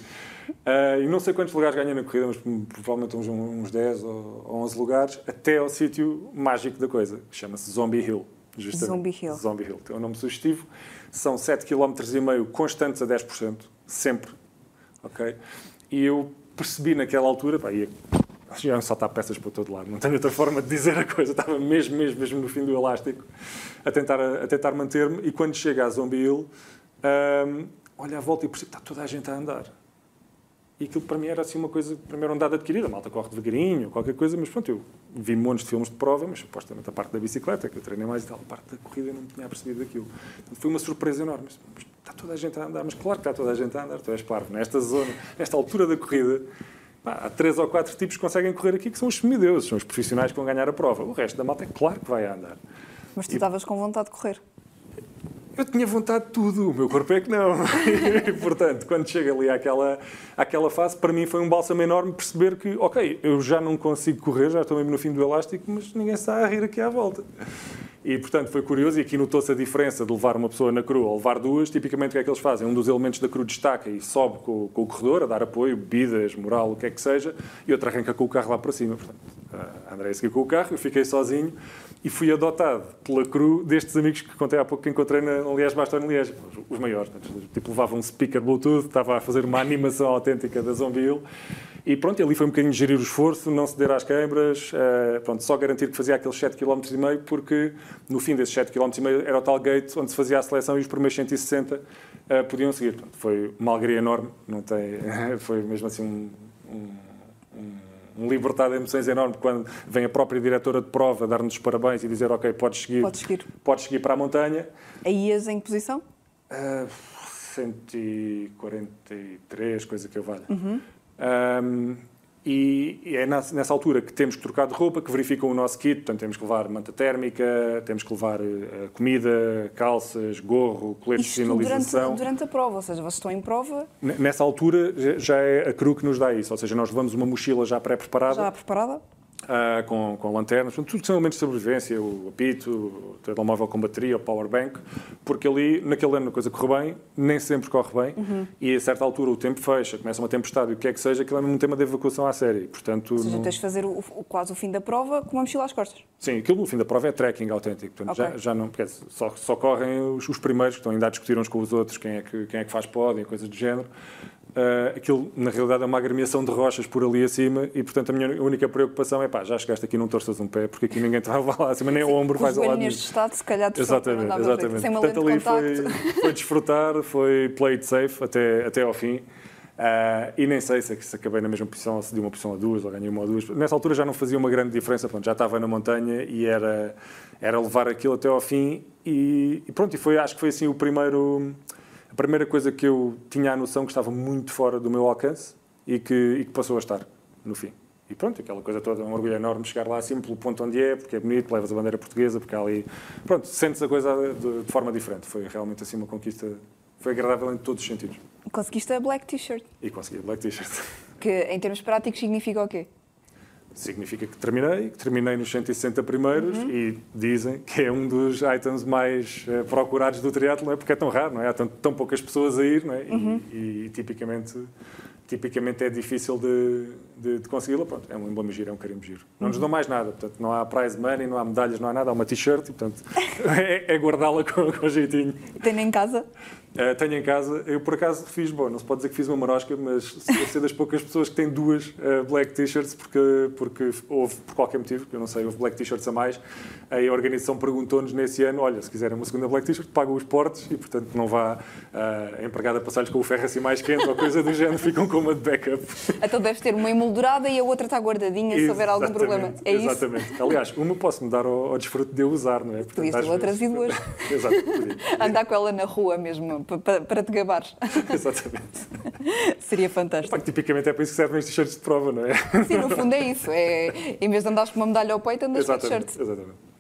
Uh, e não sei quantos lugares ganhei na corrida, mas provavelmente uns, uns 10 ou 11 lugares, até ao sítio mágico da coisa, que chama-se Zombie Hill. Justamente. Zombie Hill. Zombie Hill. Tem um nome sugestivo. São 7,5 km constantes a 10%, sempre. Ok? E eu percebi naquela altura, pá, ia já saltar peças para todo lado, não tenho outra forma de dizer a coisa, estava mesmo, mesmo, mesmo no fim do elástico a tentar, a tentar manter-me. E quando chega a Zombie Hill, um, olha à volta e percebo que está toda a gente a andar. E aquilo para mim era assim uma coisa, primeiro andada adquirida, a malta corre devagarinho, qualquer coisa, mas pronto, eu vi montes de filmes de prova, mas supostamente a parte da bicicleta, que eu treinei mais e tal, a parte da corrida eu não tinha percebido aquilo. Portanto, foi uma surpresa enorme. Mas, está toda a gente a andar, mas claro que está toda a gente a andar, tu és parvo. Nesta zona, nesta altura da corrida, pá, há três ou quatro tipos que conseguem correr aqui que são os semideuses, são os profissionais que vão ganhar a prova. O resto da malta é claro que vai a andar. Mas tu estavas com vontade de correr? Eu tinha vontade de tudo, o meu corpo é que não. e, portanto, quando chega ali àquela, àquela fase, para mim foi um bálsamo enorme perceber que, ok, eu já não consigo correr, já estou mesmo no fim do elástico, mas ninguém está a rir aqui à volta. E, portanto, foi curioso, e aqui notou-se a diferença de levar uma pessoa na cru ou levar duas. Tipicamente, o que é que eles fazem? Um dos elementos da cru destaca e sobe com, com o corredor, a dar apoio, bebidas, moral, o que é que seja, e outro arranca com o carro lá para cima. Portanto, a André seguiu com o carro, eu fiquei sozinho e fui adotado pela cru destes amigos que contei há pouco que encontrei na Liège Bastogne Liège, os maiores. Tipo, levava um speaker Bluetooth, estava a fazer uma animação autêntica da Zombie Hill. E pronto, ali foi um bocadinho gerir o esforço, não ceder às câimbras, uh, pronto, só garantir que fazia aqueles 7,5 km, porque no fim desses 7,5 km era o tal gate onde se fazia a seleção e os primeiros 160 uh, podiam seguir. Foi uma alegria enorme, não tem, foi mesmo assim um, um, um um libertar de emoções enorme quando vem a própria diretora de prova dar-nos os parabéns e dizer ok, podes seguir, podes seguir, podes seguir para a montanha. Aí ias em que posição? Uh, 143, coisa que eu valha. Uhum. Um, e é nessa altura que temos que trocar de roupa, que verificam o nosso kit, portanto temos que levar manta térmica, temos que levar uh, comida, calças, gorro, coletes de sinalização. Durante, durante a prova, ou seja, vocês estão em prova... Nessa altura já é a CRU que nos dá isso, ou seja, nós levamos uma mochila já pré-preparada. Já preparada? Uh, com, com lanternas, tudo que são elementos de sobrevivência, o apito, o telemóvel com bateria, o power bank, porque ali, naquele ano, a coisa corre bem, nem sempre corre bem, uhum. e a certa altura o tempo fecha, começa uma tempestade, o que é que seja, aquilo é um tema de evacuação à série. Portanto, Ou seja, não... tens de fazer o, o, quase o fim da prova com uma mochila às costas. Sim, aquilo no fim da prova é trekking autêntico, portanto, okay. já, já não, porque só, só correm os, os, primeiros, que estão ainda a discutir uns com os outros quem é que, quem é que faz pódio, coisas do género. Uh, aquilo, na realidade, é uma agremiação de rochas por ali acima e, portanto, a minha única preocupação é pá, já chegaste aqui, não torças um pé, porque aqui ninguém estava lá acima, nem o ombro faz ao lado neste estado, se calhar, Exatamente, exatamente. Uma portanto, ali foi, foi, desfrutar, foi play it safe até, até ao fim. Uh, e nem sei se, se acabei na mesma posição, se de uma posição a duas, ou ganhei uma ou duas. Nessa altura já não fazia uma grande diferença, pronto, já estava na montanha e era, era levar aquilo até ao fim. E, e pronto, e foi, acho que foi assim o primeiro a primeira coisa que eu tinha a noção que estava muito fora do meu alcance e que, e que passou a estar no fim. E pronto, aquela coisa toda, um orgulho enorme chegar lá assim pelo ponto onde é, porque é bonito, levas a bandeira portuguesa, porque há ali. Pronto, sentes a coisa de, de forma diferente. Foi realmente assim uma conquista, foi agradável em todos os sentidos. Conseguiste a black t-shirt. E consegui a black t-shirt. Que em termos práticos significa o quê? Significa que terminei, que terminei nos 160 primeiros uhum. e dizem que é um dos items mais uh, procurados do triatlo, é porque é tão raro, não é? Há tão, tão poucas pessoas a ir, não é? Uhum. E, e, tipicamente, tipicamente é difícil de, de, de consegui-la, pronto, é um emblema giro, é um carimbo giro. Não nos dão mais nada, portanto, não há prize money, não há medalhas, não há nada, há uma t-shirt portanto, é, é guardá-la com, com jeitinho. Tem em casa? Uh, tenho em casa, eu por acaso fiz, bom, não se pode dizer que fiz uma marosca, mas deve ser das poucas pessoas que têm duas uh, black t-shirts, porque, porque houve, por qualquer motivo, que eu não sei, houve black t-shirts a mais, aí a organização perguntou-nos nesse ano, olha, se quiserem uma segunda black t-shirt, pagam os portes e, portanto, não vá uh, a empregada passar-lhes com o ferro assim mais quente ou coisa do género, ficam com uma de backup. Então deves ter uma emoldurada e a outra está guardadinha se houver algum problema. É isso? Exatamente. Aliás, uma posso-me dar ao, ao desfruto de eu usar, não é? Portanto, Podias ter outras e duas. Exato. Andar com ela na rua mesmo, para, para te gabares. Exatamente. Seria fantástico. tipicamente é para isso que servem os t-shirts de prova, não é? Sim, no fundo é isso. É, em vez de andares com uma medalha ao peito, andas com t-shirts. Exatamente.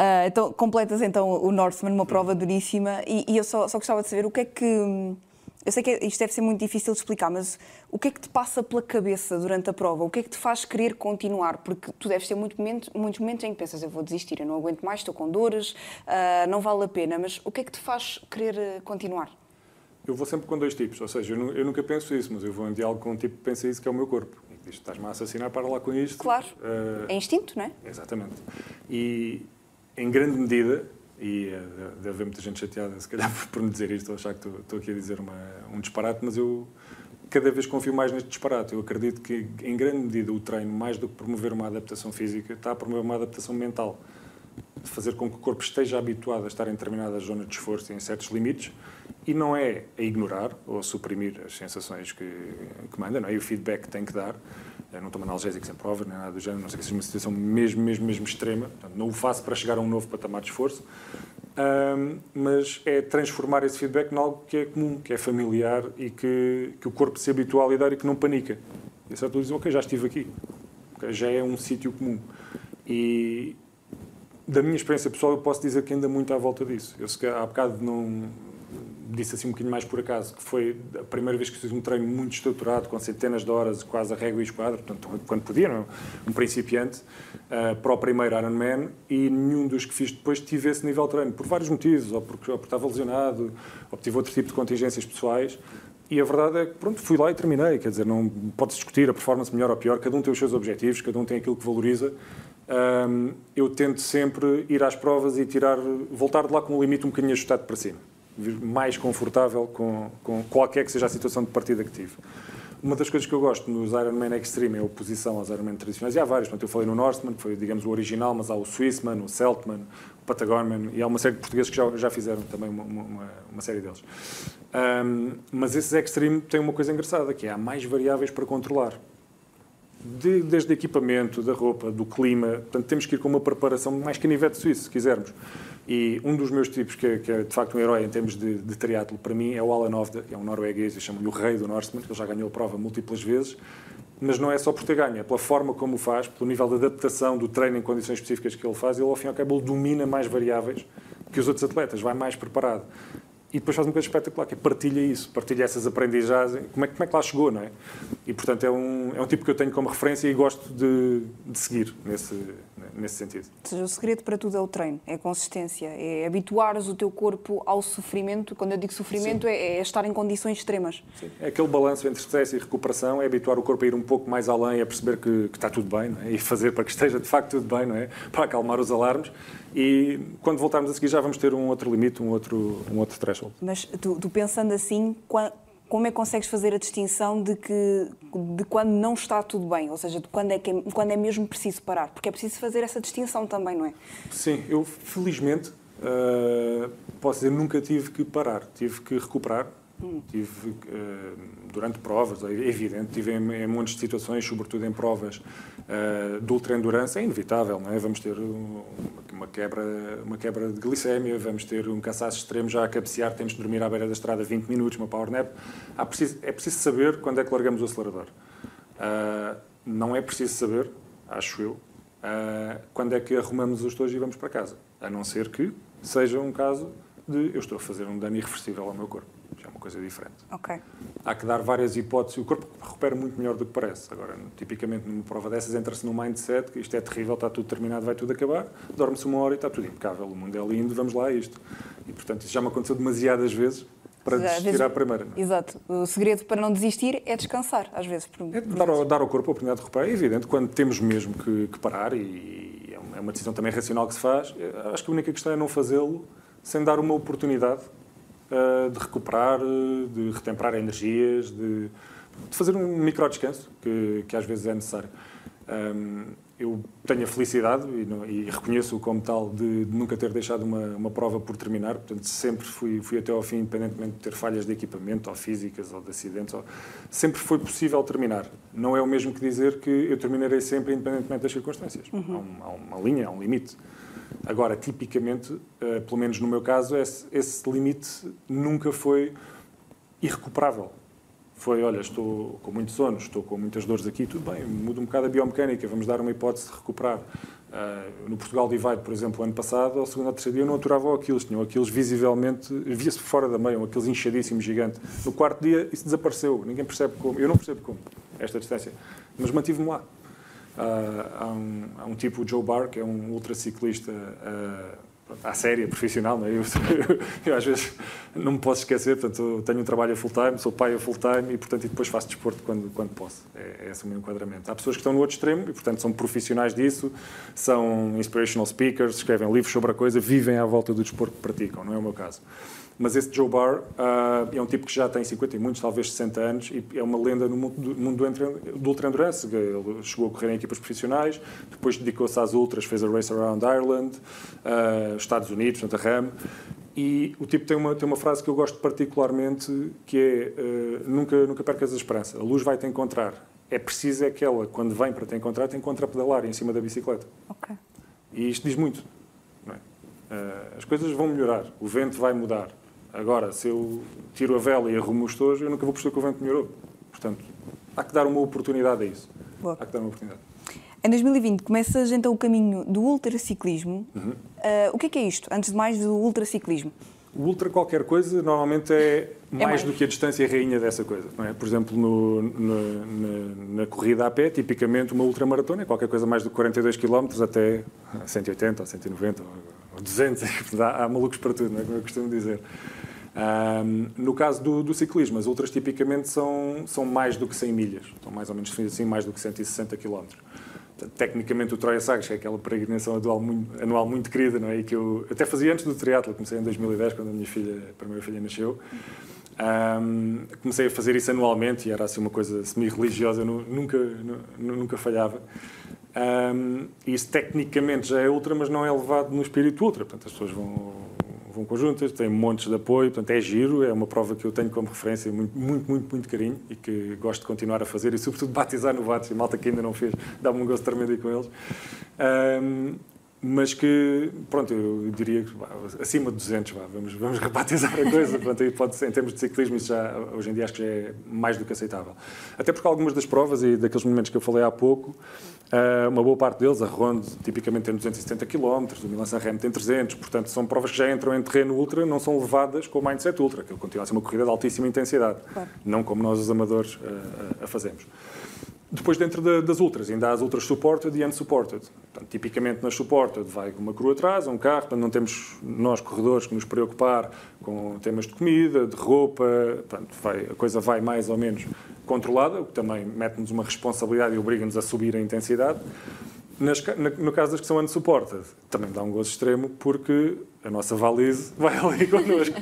Uh, então, completas então o Northman, uma prova duríssima, e, e eu só, só, gostava de saber o que é que. Eu sei que isto deve ser muito difícil de explicar, mas o que é que te passa pela cabeça durante a prova? O que é que te faz querer continuar? Porque tu deves ter muito momento, muitos momentos em que pensas, eu vou desistir, eu não aguento mais, estou com dores, uh, não vale a pena, mas o que é que te faz querer ah, continuar? Eu vou sempre com dois tipos, ou seja, eu, eu nunca penso isso, mas eu vou em diálogo com um tipo que pensa isso, que é o meu corpo. Diz, estás-me a assassinar, para lá com isto. Claro, uh, é instinto, não é? Exatamente. E em grande medida, e uh, deve haver muita gente chateada, se calhar, por me dizer isto, ou achar que estou, aqui a dizer uma, um disparate, mas eu cada vez confio mais neste disparate. Eu acredito que, em grande medida, o treino, mais do que promover uma adaptação física, está a promover uma adaptação mental. Fazer com que o corpo esteja habituado a estar em determinadas zonas de esforço e em certos limites, e não é a ignorar ou a suprimir as sensações que, que manda, não é? E o feedback que tem que dar. Eu não tomo analgésicos em prova, nem nada do género, não sei que seja uma situação mesmo, mesmo, mesmo extrema. Portanto, não o faço para chegar a um novo patamar de esforço, um, mas é transformar esse feedback em algo que é comum, que é familiar e que, que o corpo se habitua a lidar e que não panica. E certo diz, ok, já estive aqui. Okay, já é um sítio comum. E da minha experiência pessoal, eu posso dizer que ainda muito à volta disso. Eu, se, há bocado, não disse assim um bocadinho mais por acaso, que foi a primeira vez que fiz um treino muito estruturado, com centenas de horas, quase a régua e esquadra, portanto, quando podia, não? É? um principiante, uh, para o primeiro Ironman, e nenhum dos que fiz depois tive esse nível de treino, por vários motivos, ou porque, ou porque estava lesionado, ou tive outro tipo de contingências pessoais, e a verdade é que, pronto, fui lá e terminei. Quer dizer, não pode-se discutir a performance melhor ou pior, cada um tem os seus objetivos, cada um tem aquilo que valoriza. Um, eu tento sempre ir às provas e tirar, voltar de lá com um limite um bocadinho ajustado para cima mais confortável com, com qualquer que seja a situação de partida que tive. Uma das coisas que eu gosto nos Ironman Extreme é a oposição aos Ironman tradicionais. E há vários. Portanto, eu falei no Northman, que foi, digamos, o original, mas há o Swissman, o Celtman, o Patagonman, e há uma série de portugueses que já, já fizeram também uma, uma, uma série deles. Um, mas esses Extreme têm uma coisa engraçada, que é há mais variáveis para controlar. De, desde equipamento, da roupa, do clima. Portanto, temos que ir com uma preparação mais canivete suíço, se quisermos. E um dos meus tipos, que é, que é de facto um herói em termos de, de triatlo, para mim é o Alan Ovda, que é um norueguês, e chamo-lhe o rei do Norseman, ele já ganhou a prova múltiplas vezes, mas não é só por ter ganho, é pela forma como o faz, pelo nível de adaptação do treino em condições específicas que ele faz, ele ao fim e ao cabo ele domina mais variáveis que os outros atletas, vai mais preparado. E depois faz uma coisa espetacular, que é partilha isso, partilha essas aprendizagens, como é, como é que lá chegou, não é? E, portanto, é um, é um tipo que eu tenho como referência e gosto de, de seguir nesse, nesse sentido. Ou seja, o segredo para tudo é o treino, é a consistência, é habituares o teu corpo ao sofrimento. Quando eu digo sofrimento, é, é, estar em condições extremas. Sim. É aquele balanço entre stress e recuperação, é habituar o corpo a ir um pouco mais além, a perceber que, que está tudo bem, é? e fazer para que esteja de facto tudo bem, não é? Para acalmar os alarmes. E quando voltarmos a seguir já vamos ter um outro limite, um outro, um outro threshold. Mas tu, tu pensando assim, como é que consegues fazer a distinção de que de quando não está tudo bem, ou seja, de quando é que é, quando é mesmo preciso parar? Porque é preciso fazer essa distinção também, não é? Sim, eu felizmente uh, posso dizer nunca tive que parar, tive que recuperar Tive, uh, durante provas, é evidente, tive em, em de situações, sobretudo em provas uh, de ultra-endurance, é inevitável, não é? Vamos ter uma quebra, uma quebra de glicémia, vamos ter um cansaço extremo já a cabecear, temos de dormir à beira da estrada 20 minutos, uma power nap. Preciso, é preciso saber quando é que largamos o acelerador. Uh, não é preciso saber, acho eu, quando é que arrumamos os dois e vamos para casa. A não ser que seja um caso de eu estou a fazer um dano irreversível ao meu corpo já é uma coisa diferente. Ok. Há que dar várias hipóteses. O corpo recupera muito melhor do que parece. Agora, tipicamente, numa prova dessas, entra-se num mindset que isto é terrível, está tudo terminado, vai tudo acabar, dorme-se uma hora e está tudo impecável. O mundo é lindo, vamos lá a isto. E, portanto, isso já me aconteceu demasiadas vezes para às desistir vezes- à primeira. não é? Exato. O segredo para não desistir é descansar, às vezes. por- É dar, ao, dar ao corpo a oportunidade de recuperar. É evidente, quando temos mesmo que, que parar, e é uma- é uma decisão também racional que se faz, acho que a única questão é não fazê-lo sem dar uma oportunidade de recuperar, eh, de retemperar energias, de, de fazer um micro descanso, que, que às vezes é necessário. Ahm, eu tenho a felicidade, e, não- e reconheço-o como tal, de, de nunca ter deixado uma, uma prova por terminar. Portanto, sempre fui, fui até ao fim, independentemente de ter falhas de equipamento, ou físicas, ou de acidentes. ou- Sempre foi possível terminar. Não é o mesmo que dizer que eu terminarei sempre, independentemente das circunstâncias. Há, um- há uma linha, há um limite. Agora, tipicamente, eh, pelo menos no meu caso, esse, esse limite nunca foi irrecuperável. Foi, olha, estou com muito sono, estou com muitas dores aqui, tudo bem, muda um bocado a biomecânica, vamos dar uma hipótese de recuperar. Ah, no Portugal Divide, por exemplo, ano passado, ao segundo ou terceiro dia, não aturavam aqueles, tinham aqueles visivelmente, via-se fora da meia, um inchadíssimos gigante. No quarto dia, isso desapareceu, ninguém percebe como, eu não percebo como, esta distância, mas mantive-me lá. Há, um, um tipo, o Joe Barr, que é um ultraciclista à séria, profissional, não é? eu, eu, às vezes não me posso esquecer, portanto, tenho um trabalho a full-time, sou pai a full-time e, portanto, e depois faço desporto quando, quando posso. É, é esse o meu enquadramento. Há pessoas que estão no outro extremo e, portanto, são profissionais disso, são inspirational speakers, escrevem livros sobre a coisa, vivem à volta do desporto que praticam, não é o meu caso. Mas esse Joe Barr ah, é um tipo que já tem 50 e muitos, talvez 60 anos, e é uma lenda no mundo do, mundo do, do ultra-endurance. Ele chegou a correr em equipas profissionais, depois dedicou-se às ultras, fez a Race Around Ireland, ah, Estados Unidos, portanto, a RAM. E o tipo tem uma, tem uma frase que eu gosto particularmente, que é ah, nunca, nunca percas a esperança, a luz vai te encontrar. É preciso é que ela, quando vem para te encontrar, te encontra a pedalar em cima da bicicleta. Ok. E isto diz muito. é? As coisas vão melhorar, o vento vai mudar. Agora, se eu tiro a vela e arrumo o estojo, eu nunca vou perceber que o vento melhorou. Portanto, há que dar uma oportunidade a isso. Boa. Há que dar uma oportunidade. Em 2020 começas então o caminho do ultraciclismo. Uhum. Ah, o que é que é isto, antes de mais, do ultraciclismo? O ultra qualquer coisa normalmente é mais, mais. do que a distância rainha dessa coisa. É? Por exemplo, no- no- na, na corrida a pé, tipicamente uma ultramaratona é qualquer coisa mais de 42 km até 180 ou 190 ou 200. há, há malucos para tudo, não é? como eu costumo dizer. Ahm, no caso do, do ciclismo, as ultras tipicamente são, são mais do que 100 milhas, são mais ou menos assim, mais do que 160 km. Tecnicamente, o Troia Sagres, que é aquela peregrinação anual muito, anual muito querida, não é? E que eu até fazia antes do triatlo, comecei em 2010, quando a minha filha, a primeira filha nasceu. Ahm, comecei a fazer isso anualmente e era assim uma coisa semi-religiosa, nunca, nu- nunca falhava. Ahm, isso tecnicamente já é ultra, mas não é levado no espírito ultra. Portanto, as pessoas vão, vão conjuntas, têm montes de apoio, portanto é giro, é uma prova que eu tenho como referência muito, muito, muito, muito carinho e que gosto de continuar a fazer e sobretudo batizar novatos, e malta que ainda não fez, dá-me um gosto tremendo aí com eles. Ahm, mas que, pronto, eu diria que acima de 200, vá, vamos, vamos rebatizar a coisa, pronto, em termos de ciclismo, isso já, hoje em dia acho que já é mais do que aceitável. Até porque algumas das provas e daqueles momentos que eu falei há pouco, ah, uma boa parte deles, a Ronde tipicamente tem 270 km, o Milan-San Remo tem 300, portanto são provas que já entram em terreno ultra, não são levadas com o mindset ultra, que continua a ser uma corrida de altíssima intensidade, Claro. não como nós os amadores ah, a fazemos. Depois, dentro da- das ultras, ainda há as ultras supported e unsupported. Portanto, tipicamente nas supported vai uma crua atrás, um carro, portanto, não temos nós, corredores, que nos preocupar com temas de comida, de roupa, portanto, vai- a coisa vai mais ou menos controlada, o que também mete-nos uma responsabilidade e obriga-nos a subir a intensidade. Nas no caso das que são unsupported, também dá um gozo extremo porque a nossa valise vai ali connosco.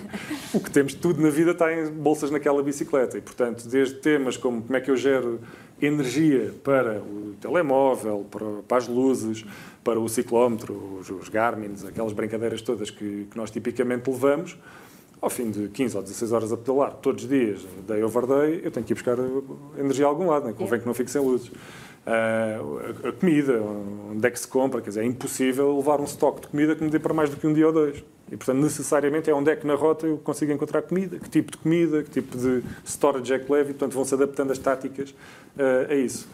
o que temos tudo na vida está em bolsas naquela bicicleta e, portanto, desde temas como como é que eu gero energia para o telemóvel, para, para as luzes, para o ciclómetro, os, os aquelas brincadeiras todas que, que nós tipicamente levamos, ao fim de 15 ou 16 horas a pedalar, todos os dias, day over day, eu tenho que ir buscar energia a algum lado, né? convém que não fique sem luzes. Ah, a, comida, onde é que se compra, quer dizer, é impossível levar um estoque de comida que me dê para mais do que um dia ou dois. E, portanto, necessariamente é onde é que na rota eu consigo encontrar comida, que tipo de comida, que tipo de storage é que leve, e, portanto, vão-se adaptando as táticas ah, a isso.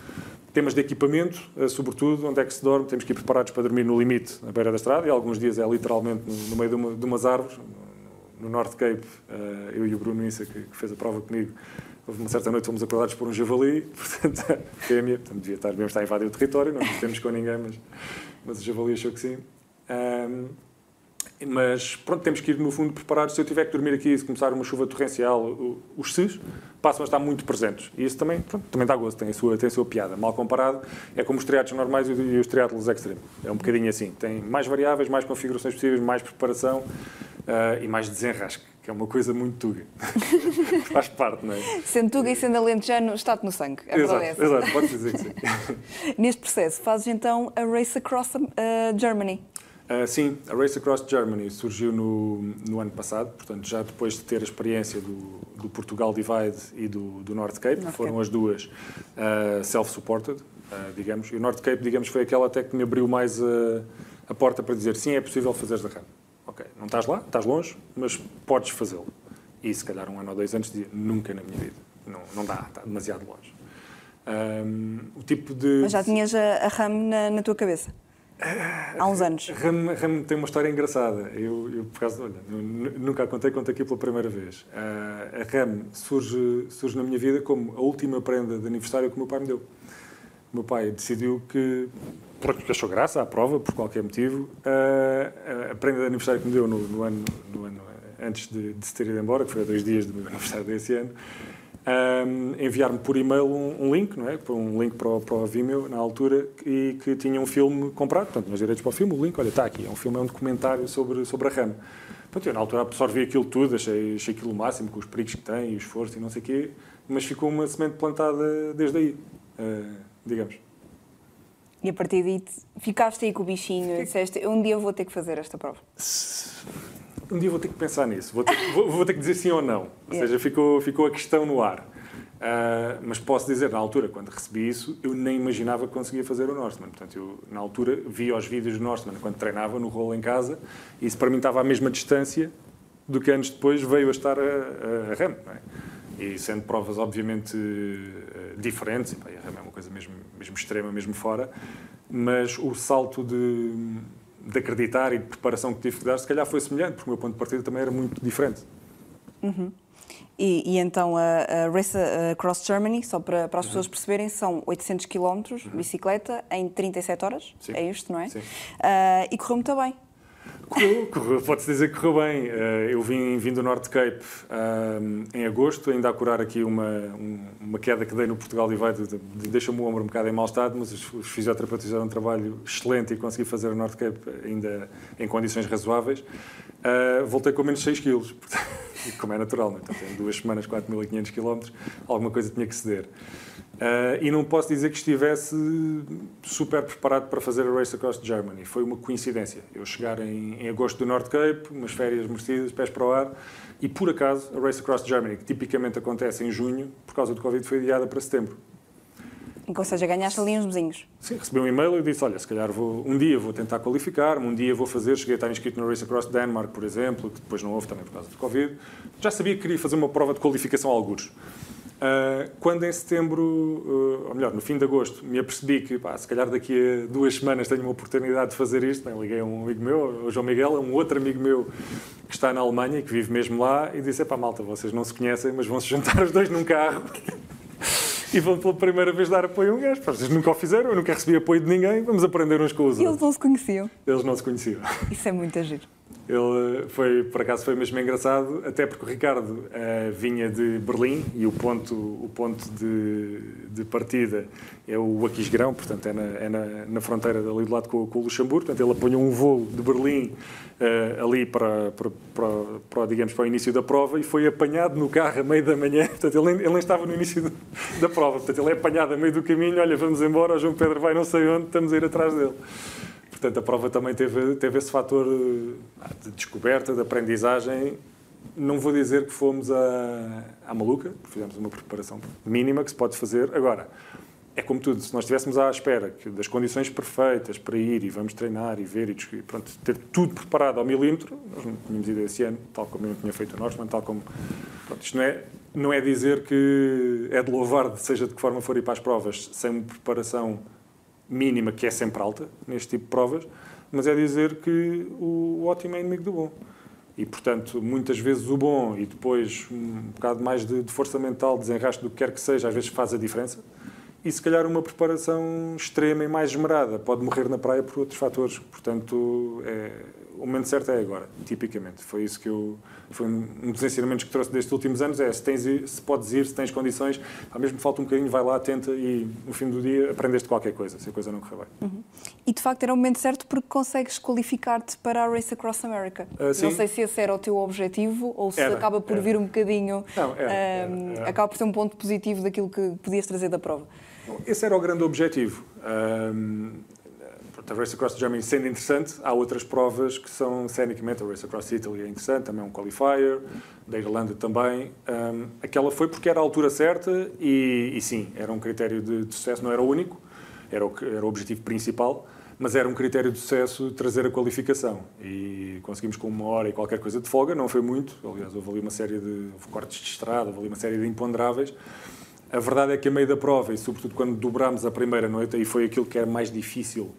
Temas de equipamento, ah, sobretudo, onde é que se dorme, temos que ir preparados para dormir no limite, na beira da estrada, e alguns dias é literalmente no, no meio de, uma- de umas árvores, no North Cape, eh, eu e o Bruno Issa, que, fez a prova comigo, houve uma certa noite fomos acordados por um javali, portanto, fêmea, portanto, devia estar, devemos estar a invadir o território, não nos temos com ninguém, mas, mas o javali achou que sim. Ahm, Mas pronto, temos que ir no fundo preparados. Se eu tiver que dormir aqui, se começar uma chuva torrencial, os SES passam a estar muito presentes. E isso também, pronto, também dá gosto, tem a, sua, tem a sua piada. Mal comparado, é como os triatlos normais e os triatlos extreme. É um bocadinho assim. Tem mais variáveis, mais configurações possíveis, mais preparação uh, e mais desenrasque que é uma coisa muito tuga. Faz parte, não é? Sendo tuga e sendo alentejano, está-te no sangue. É exato, exato, pode dizer que sim. Neste processo, fazes então a Race Across uh, Germany. Uh, sim, a Race Across Germany surgiu no, no ano passado, portanto, já depois de ter a experiência do, do Portugal Divide e do, do North Cape, North foram Cape. as duas uh, self-supported, uh, digamos. E o North Cape, digamos, foi aquela até que me abriu mais a, a porta para dizer sim, é possível fazer da rama. Ok, não estás lá, estás longe, mas podes fazê-lo. E se calhar um ano ou dois anos dizia, nunca na minha vida. Não, não dá, está demasiado longe. Um, o tipo de... Mas já tinhas a, a RAM na, na tua cabeça? Há uns anos. RAM, RAM tem uma história engraçada. Eu, eu por causa, olha, nunca a contei, conto aqui pela primeira vez. Uh, a RAM surge, surge na minha vida como a última prenda de aniversário que o meu pai me deu. O meu pai decidiu que porque achou graça à prova, por qualquer motivo. Uh, a prenda de aniversário que me deu no, no ano, no ano antes de, de, se ter ido embora, que foi há dois dias do meu aniversário desse ano, um, enviar-me por e-mail um, um, link, não é? um link para o, para o Vimeo, na altura, e que tinha um filme comprado, portanto, nos direitos para o filme, o link, olha, está aqui, é um filme, é um documentário sobre, sobre a RAM. Portanto, eu na altura absorvi aquilo tudo, achei, achei aquilo o máximo, com os perigos que tem, e o esforço e não sei o quê, mas ficou uma semente plantada desde aí, uh, digamos. E a partir daí ficaste aí com o bichinho e disseste, um dia vou ter que fazer esta prova. Um dia vou ter que pensar nisso, vou ter, vou, vou ter que dizer sim ou não. Ou seja, ficou, ficou a questão no ar. Uh, mas posso dizer, na altura, quando recebi isso, eu nem imaginava que conseguia fazer o Norseman. Portanto, eu, na altura, via os vídeos do Norseman quando treinava no rolo em casa e isso para mim estava à mesma distância do que anos depois veio a estar a, a, a RAM. É? E sendo provas, obviamente, uh, diferentes, e, pá, a RAM é uma coisa mesmo mesmo extrema, mesmo fora, mas o salto de, de acreditar e de preparação que tive que dar, se calhar foi semelhante, porque o meu ponto de partida também era muito diferente. Uhum. E, e, então a, a Race Across Germany, só para, para as uhum. pessoas perceberem, são 800 km uhum. de bicicleta em 37 horas, Sim. é isto, não é? Sim. Uh, e correu muito bem. Correu, pode-se dizer que correu bem. Eh, eu vim, vim do Norte Cape um, em agosto, ainda a curar aqui uma, uma queda que dei no Portugal e vai, deixa-me o ombro um bocado em mau estado, mas os, fisioterapeutas fizeram um trabalho excelente e consegui fazer o Norte Cape ainda em condições razoáveis. Uh, voltei com menos 6 quilos, como é natural, não é? Duas semanas, 4.500 km, alguma coisa tinha que ceder. Uh, e não posso dizer que estivesse super preparado para fazer a Race Across Germany. Foi uma coincidência. Eu chegar em, em agosto do North Cape, umas férias merecidas, pés para o ar, e por acaso a Race Across Germany, que tipicamente acontece em junho, por causa do Covid, foi adiada para setembro. Ou seja, ganhaste ali uns vizinhos. Sim, recebi um e-mail e disse, olha, se calhar vou, um dia vou tentar qualificar-me, um dia vou fazer, cheguei a estar inscrito no Race Across Denmark, por exemplo, que depois não houve também por causa do Covid. Já sabia que queria fazer uma prova de qualificação a algures. Uh, quando em setembro, uh, ou melhor, no fim de agosto, me apercebi que pá, se calhar daqui a duas semanas tenho uma oportunidade de fazer isto, bem, liguei a um amigo meu, o João Miguel, a um outro amigo meu que está na Alemanha e que vive mesmo lá, e disse: pá, malta, vocês não se conhecem, mas vão se juntar os dois num carro. e vão pela primeira vez dar apoio a um gajo. Vocês nunca o fizeram, eu nunca recebi apoio de ninguém, vamos aprender uns com os outros. E eles não se conheciam? Eles não se conheciam. Isso é muito agir. Ele foi, por acaso, foi mesmo engraçado, até porque o Ricardo uh, vinha de Berlim e o ponto, o ponto de, de partida é o Aquisgrão, portanto é na, é na, na fronteira ali do lado com, com, o Luxemburgo. Portanto, ele apanhou um voo de Berlim uh, ali para, para, para, para, digamos, para o início da prova e foi apanhado no carro a meio da manhã. Portanto, ele ele nem estava no início do, da prova. Portanto, ele é apanhado a meio do caminho. Olha, vamos embora, o João Pedro vai não sei onde, estamos a ir atrás dele. Portanto, a prova também teve, teve esse fator eh, de descoberta, de aprendizagem. Não vou dizer que fomos à, maluca, fizemos uma preparação mínima que se pode fazer. Agora, é como tudo, se nós estivéssemos à espera das condições perfeitas para ir e vamos treinar e ver e pronto, ter tudo preparado ao milímetro, nós não tínhamos ido esse ano, tal como eu não tinha feito o Norseman, tal como... Pronto, isto não é, não é dizer que é de louvar, seja de que forma for ir para as provas, sem uma preparação mínima, que é sempre alta neste tipo de provas, mas é dizer que o ótimo é inimigo do bom. E, portanto, muitas vezes o bom e depois um bocado mais de, de força mental, desenraste do que quer que seja, às vezes faz a diferença. E se calhar uma preparação extrema e mais esmerada pode morrer na praia por outros fatores. Portanto, é, o momento certo é agora, tipicamente. Foi isso que eu. Foi um dos ensinamentos que trouxe destes últimos anos: é se, tens, se podes ir, se tens condições, ao mesmo falta um bocadinho, vai lá, tenta e no fim do dia aprendeste qualquer coisa, se a coisa não correr bem. Uhum. E de facto era o momento certo porque consegues qualificar-te para a Race Across America. Uh, não sei se esse era o teu objetivo ou se era, acaba por era. vir um bocadinho. Não, era, um, era, acaba por ser um ponto positivo daquilo que podias trazer da prova. Esse era o grande objetivo. Um, a Race Across Germany sendo interessante, há outras provas que são cenicamente, a Race Across Italy é interessante, também é um qualifier, da Irlanda também. Um, aquela foi porque era a altura certa e, e sim, era um critério de, de, sucesso, não era o único, era o, era o objetivo principal, mas era um critério de sucesso trazer a qualificação. E conseguimos com uma hora e qualquer coisa de folga, não foi muito, aliás, houve ali uma série de cortes de estrada, houve ali uma série de imponderáveis. A verdade é que a meio da prova, e sobretudo quando dobrámos a primeira noite, aí foi aquilo que era mais difícil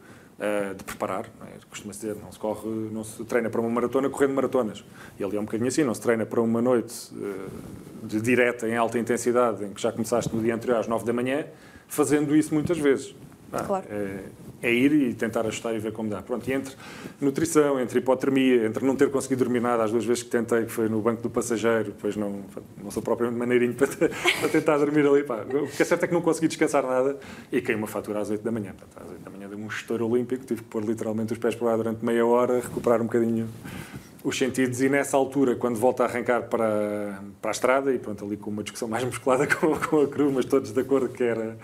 de preparar. É? Costuma-se dizer, não se corre, não se treina para uma maratona correndo maratonas. E ali é um bocadinho assim, não se treina para uma noite uh, de direta em alta intensidade, em que já começaste no dia anterior às 9 da manhã, fazendo isso muitas vezes. Ah, claro. É, é ir e tentar ajustar e ver como dá. Pronto, e entre nutrição, entre hipotermia, entre não ter conseguido dormir nada as duas vezes que tentei, que foi no banco do passageiro, depois não, não sou propriamente maneirinho para, para tentar dormir ali. Pá. O que é certo é que não consegui descansar nada e caí uma fatura às 8 da manhã. Portanto, às 8 da manhã deu um estouro olímpico, tive que pôr literalmente os pés para lá durante meia hora, recuperar um bocadinho os sentidos e nessa altura, quando volta a arrancar para, para a estrada, e pronto, ali com uma discussão mais musculada com, com a Cru, mas todos de acordo que era,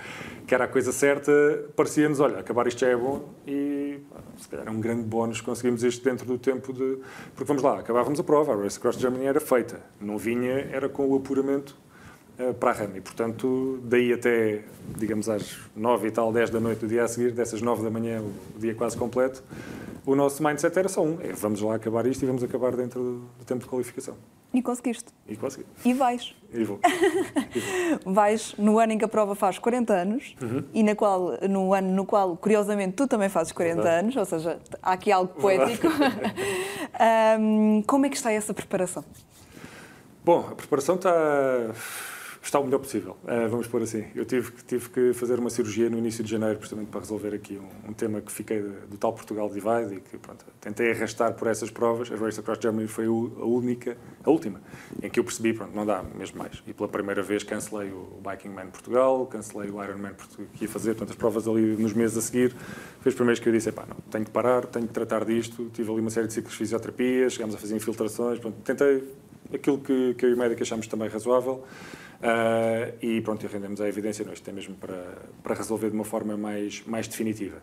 que era a coisa certa, parecia-nos, olha, acabar isto já é bom e se calhar é um grande bónus conseguimos isto dentro do tempo de... Porque vamos lá, acabávamos a prova, a Race Across Germany era feita, não vinha, era com o apuramento para a RAM e, portanto, daí até, digamos, às nove e tal, dez da noite do dia a seguir, dessas nove da manhã, o dia quase completo, o nosso mindset era só um: é, vamos lá acabar isto e vamos acabar dentro do, do tempo de qualificação. E conseguiste. E consegui. E vais. E vou. e vou. vais no ano em que a prova faz 40 anos uhum. e na qual, no ano no qual, curiosamente, tu também fazes 40 Verdade. anos, ou seja, há aqui algo poético. um, como é que está essa preparação? Bom, a preparação está está o melhor possível, uh, vamos pôr assim. Eu tive, tive que fazer uma cirurgia no início de janeiro, precisamente para resolver aqui um, um tema que fiquei do tal Portugal Divide e que pronto, tentei arrastar por essas provas. A Race Across Germany foi a única, a última, em que eu percebi, pronto, não dá mesmo mais. E pela primeira vez cancelei o Biking Man Portugal, cancelei o Ironman que ia fazer, portanto as provas ali nos meses a seguir. Foi os primeiros que eu disse, pá, não, tenho que parar, tenho que tratar disto. Tive ali uma série de ciclos de fisioterapia, chegámos a fazer infiltrações, pronto, tentei aquilo que, que eu e o médico achamos também razoável. Uh, e pronto, e rendemos a evidência, não, isto é mesmo para, para resolver de uma forma mais, mais definitiva.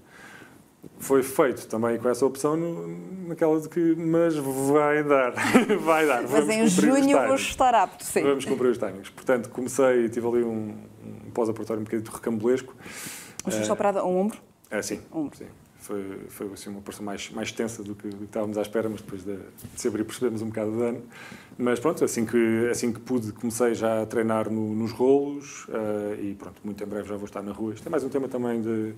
Foi feito também com essa opção no, naquela de que, mas vai dar, vai dar. Mas vamos em junho vou estar apto, sim. Vamos cumprir os timings. Portanto, comecei, tive ali um, um pós-operatório um bocadinho recambulesco. Mas foste uh, operada a um ombro? É, sim. Ombro. sim foi, foi assim, uma operação mais, mais tensa do que, do que estávamos à espera, mas depois de, de se abrir percebemos um bocado de dano. Mas pronto, assim que, assim que pude, comecei já a treinar no, nos rolos uh, e pronto, muito em breve já vou estar na rua. Isto é mais um tema também de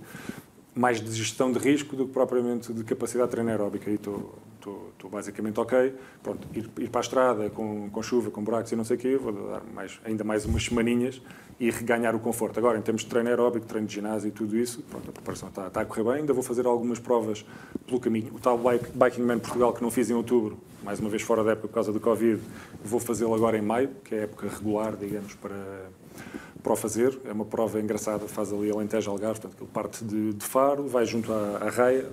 mais de gestão de risco do que propriamente de capacidade de treino aeróbica. E estou, estou, basicamente ok. Pronto, ir, ir, para a estrada com, com chuva, com buracos e não sei o quê, vou dar mais, ainda mais umas semaninhas e reganhar o conforto. Agora, em termos de treino aeróbico, treino de ginásio e tudo isso, pronto, a preparação está, está a correr bem. Ainda vou fazer algumas provas pelo caminho. O tal bike, Biking Man Portugal, que não fiz em outubro, mais uma vez fora da época por causa do Covid, vou fazê-lo agora em maio, que é a época regular, digamos, para, para o fazer. É uma prova engraçada, faz ali Alentejo Algarve, portanto, ele parte de, de Faro, vai junto à, à Raia,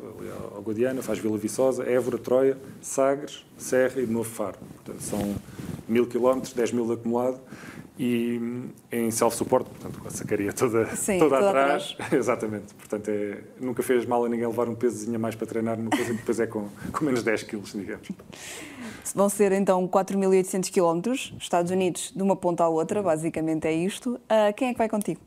ao Guadiana, faz Vila Viçosa, Évora, Troia, Sagres, Serra e de novo Faro. Portanto, são mil quilómetros, 10 mil de acumulado e em self-support, portanto, com a sacaria toda, Sim, toda, toda atrás. atrás. Exatamente. Portanto, é, nunca fez mal a ninguém levar um pesozinho a mais para treinar numa coisa que depois é com, com menos 10 quilos, digamos. Vão ser então 4.800 quilómetros, Estados Unidos de uma ponta à outra, basicamente é isto. Uh, quem é que vai contigo?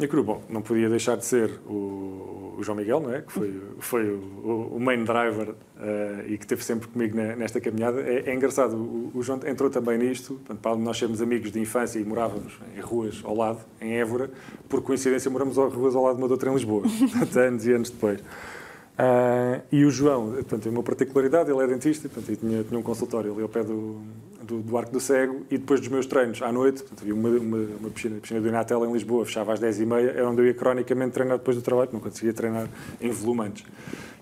Minha cru, bom, não podia deixar de ser o, o João Miguel, não é? Que foi, foi o, o main driver uh, e que esteve sempre comigo na, nesta caminhada. É, é engraçado, o, o, João entrou também nisto, portanto, para nós sermos amigos de infância e morávamos em ruas ao lado, em Évora, por coincidência moramos em ruas ao lado de uma doutora em Lisboa, anos e anos depois. Uh, e o João, portanto, tem uma particularidade, ele é dentista, portanto, tinha, tinha um consultório ali ao pé do, do, do Arco do Cego e depois dos meus treinos à noite, portanto, havia uma, uma, uma piscina, piscina do Inatel em Lisboa, fechava às 10h30, era onde eu ia cronicamente treinar depois do trabalho, não conseguia treinar em volume antes.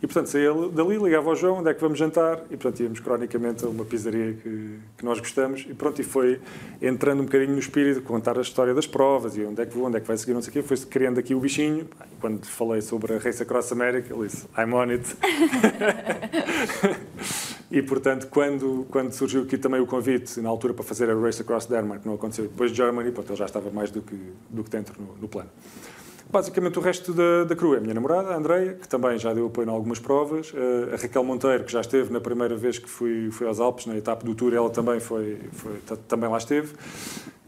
E, portanto, saía dali, ligava ao João, onde é que vamos jantar? E, portanto, íamos cronicamente a uma pizzaria que, que nós gostamos. E, pronto, e foi entrando um bocadinho no espírito, contar a história das provas e onde é que vou, onde é que vai seguir, não sei o quê. Foi-se criando aqui o bichinho. Quando falei sobre a Race Across America, ele disse, I'm on it. e, portanto, quando, quando surgiu aqui também o convite, na altura, para fazer a Race Across Denmark, não aconteceu depois de Germany, pronto, ele já estava mais do que, do que dentro no, no plano. Basicamente o resto da, da crew é a minha namorada, a Andreia, que também já deu apoio em algumas provas, eh, a Raquel Monteiro, que já esteve na primeira vez que fui, fui aos Alpes, na etapa do Tour, ela também, foi, foi também lá esteve.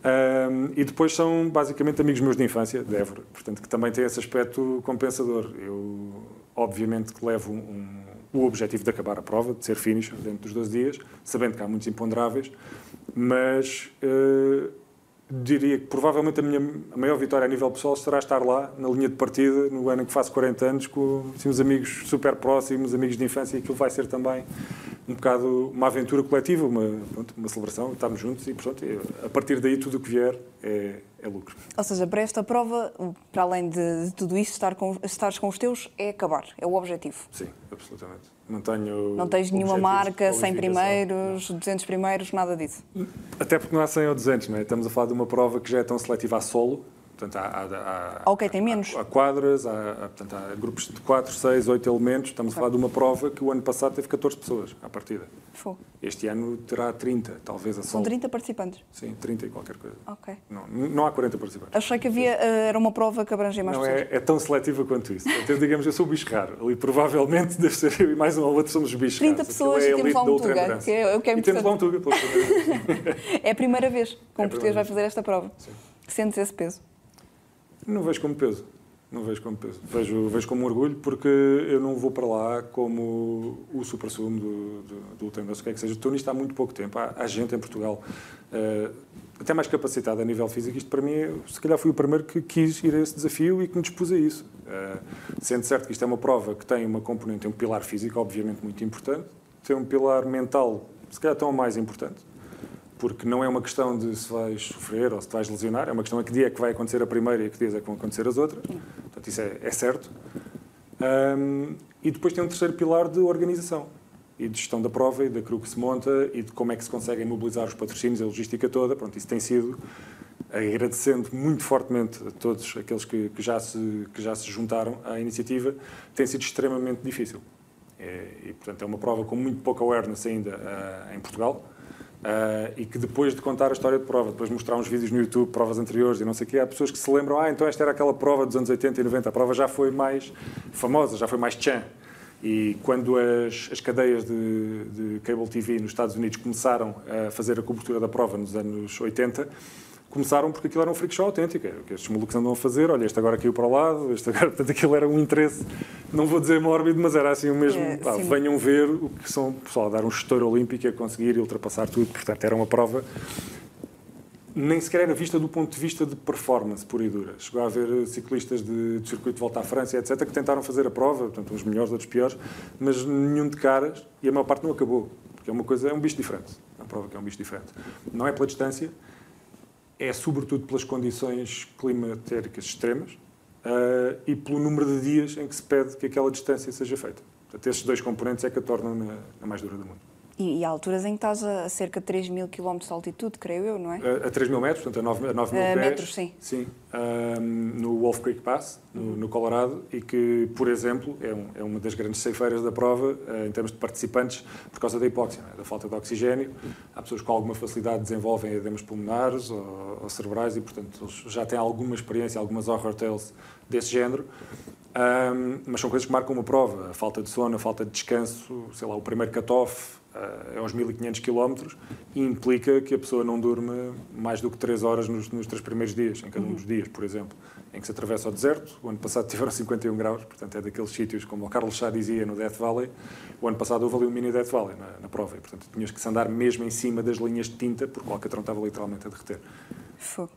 Um, e depois são basicamente amigos meus de infância, de Évora, portanto, que também tem esse aspecto compensador. Eu, obviamente, que levo um, o objetivo de acabar a prova, de ser finish dentro dos 12 dias, sabendo que há muitos imponderáveis, mas uh, diria que provavelmente a minha a maior vitória a nível pessoal será estar lá, na linha de partida, no ano em que faço 40 anos, com assim, uns amigos super próximos, amigos de infância, e aquilo vai ser também um bocado uma aventura coletiva, uma, pronto, uma celebração, estamos juntos e, portanto, a partir daí tudo o que vier é, é lucro. Ou seja, para esta prova, para além de, de tudo isso, estar com, estares com os teus é acabar, é o objetivo. Sim, absolutamente. Não tenho. Não tens nenhuma marca, 100 primeiros, não. 200 primeiros, nada disso. Até porque não há 100 ou 200, não é? Estamos a falar de uma prova que já é tão seletiva a solo. Portanto, há, há, há, ok, tem menos. Há, há quadras, há, portanto, há grupos de 4, 6, 8 elementos. Estamos a falar de uma prova que o ano passado teve 14 pessoas à partida. Foi. Este ano terá 30, talvez a. São 30 participantes? Sim, 30 e qualquer coisa. Ok. Não, não há 40 participantes. Achei que havia, eh, era uma prova que abrangia mais não, pessoas. Não, é, é, tão seletiva quanto isso. Então, digamos, eu sou o bicho raro. Ali provavelmente deve ser eu e mais um ou outro somos os bichos 30 pessoas é e temos lá um Tuga, que é, que é E temos lá um Tuga, pela É a primeira vez que um é português vai fazer esta prova. Sim. Sentes esse peso? Não vejo como peso. Não vejo como peso. Vejo, vejo como orgulho porque eu não vou para lá como o supra-sumo do, do, do ultramarino, o que é que seja. Estou nisto há muito pouco tempo. Há, há gente em Portugal uh, até mais capacitada a nível físico. Isto para mim, se calhar fui o primeiro que quis ir a esse desafio e que me dispus a isso. Uh, sendo certo que isto é uma prova que tem uma componente, tem um pilar físico, obviamente, muito importante, tem um pilar mental, se calhar tão mais importante porque não é uma questão de se vais sofrer ou se vais lesionar, é uma questão de que dia é que vai acontecer a primeira e a que dias é que vão acontecer as outras. Portanto, isso é, é certo. Um, e depois tem um terceiro pilar de organização e de gestão da prova e da crew que se monta e de como é que se conseguem mobilizar os patrocínios, a logística toda. Pronto, isso tem sido, agradecendo muito fortemente a todos aqueles que, que já, se, que já se juntaram à iniciativa, tem sido extremamente difícil. É, e, portanto, é uma prova com muito pouca awareness ainda uh, em Portugal. Uh, e que depois de contar a história de prova, depois de mostrar uns vídeos no YouTube, provas anteriores e não sei o quê, há pessoas que se lembram, ah, então esta era aquela prova dos anos 80 e 90, a prova já foi mais famosa, já foi mais tchan. E quando as, as cadeias de, de cable TV nos Estados Unidos começaram a fazer a cobertura da prova nos anos 80, começaram porque aquilo era um freak show autêntico, era o que estes malucos andam a fazer, olha, este agora caiu para o lado, este agora, portanto, aquilo era um interesse, não vou dizer mórbido, mas era assim o mesmo, é, pá, venham ver o que são, pessoal, a dar um estouro olímpico a conseguir ultrapassar tudo, portanto, era uma prova nem sequer era vista do ponto de vista de performance pura e dura. Chegou a haver ciclistas de, de circuito de volta à França, etc., que tentaram fazer a prova, portanto, uns melhores, outros piores, mas nenhum de caras, e a maior parte não acabou, porque é uma coisa, é um bicho diferente, é uma prova que é um bicho diferente. Não é pela distância, é sobretudo pelas condições climatéricas extremas uh, e pelo número de dias em que se pede que aquela distância seja feita. Portanto, esses dois componentes é que a tornam na, na mais dura do mundo. E, e, há alturas em que estás a cerca de 3 mil km de altitude, creio eu, não é? A, a 3 mil metros, portanto a 9, a 9 mil pés. metros, sim. Sim, um, no Wolf Creek Pass, no, no, Colorado, e que, por exemplo, é, um, é uma das grandes ceifeiras da prova uh, em termos de participantes por causa da hipóxia, é? da falta de oxigênio. Há pessoas que com alguma facilidade desenvolvem edemas pulmonares ou, ou cerebrais e, portanto, eles já têm alguma experiência, algumas horror tales desse género. Um, mas são coisas que marcam uma prova. A falta de sono, a falta de descanso, sei lá, o primeiro cut-off, uh, aos 1500 km e implica que a pessoa não durma mais do que 3 horas nos, nos três primeiros dias, em cada um dos dias, por exemplo, em que se atravessa o deserto. O ano passado tiveram 51 graus, portanto é daqueles sítios, como o Carlos Chá dizia no Death Valley, o ano passado houve ali um mini Death Valley na, na prova, e portanto tinhas que se andar mesmo em cima das linhas de tinta, porque o Alcatrão estava literalmente a derreter. Fogo.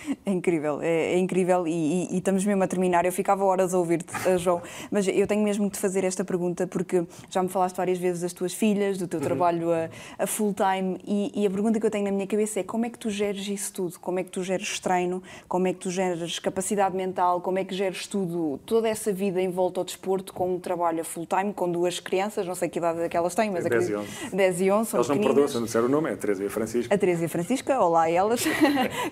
É incrível, é, é incrível e, e, e, estamos mesmo a terminar. Eu ficava horas a ouvir-te, eh, João, mas eu tenho mesmo de fazer esta pergunta porque já me falaste várias vezes das tuas filhas, do teu uhum. trabalho a, a full time e, e, a pergunta que eu tenho na minha cabeça é como é que tu geres isso tudo? Como é que tu geres treino? Como é que tu geres capacidade mental? Como é que geres tudo, toda essa vida em volta ao desporto com um trabalho a full time, com duas crianças, não sei que idade é que elas têm, mas 10 e 11. 10 e 11 Elas não perdoam se não disser o nome, é a Teresa e a Francisca. A Teresa e a Francisca, olá elas.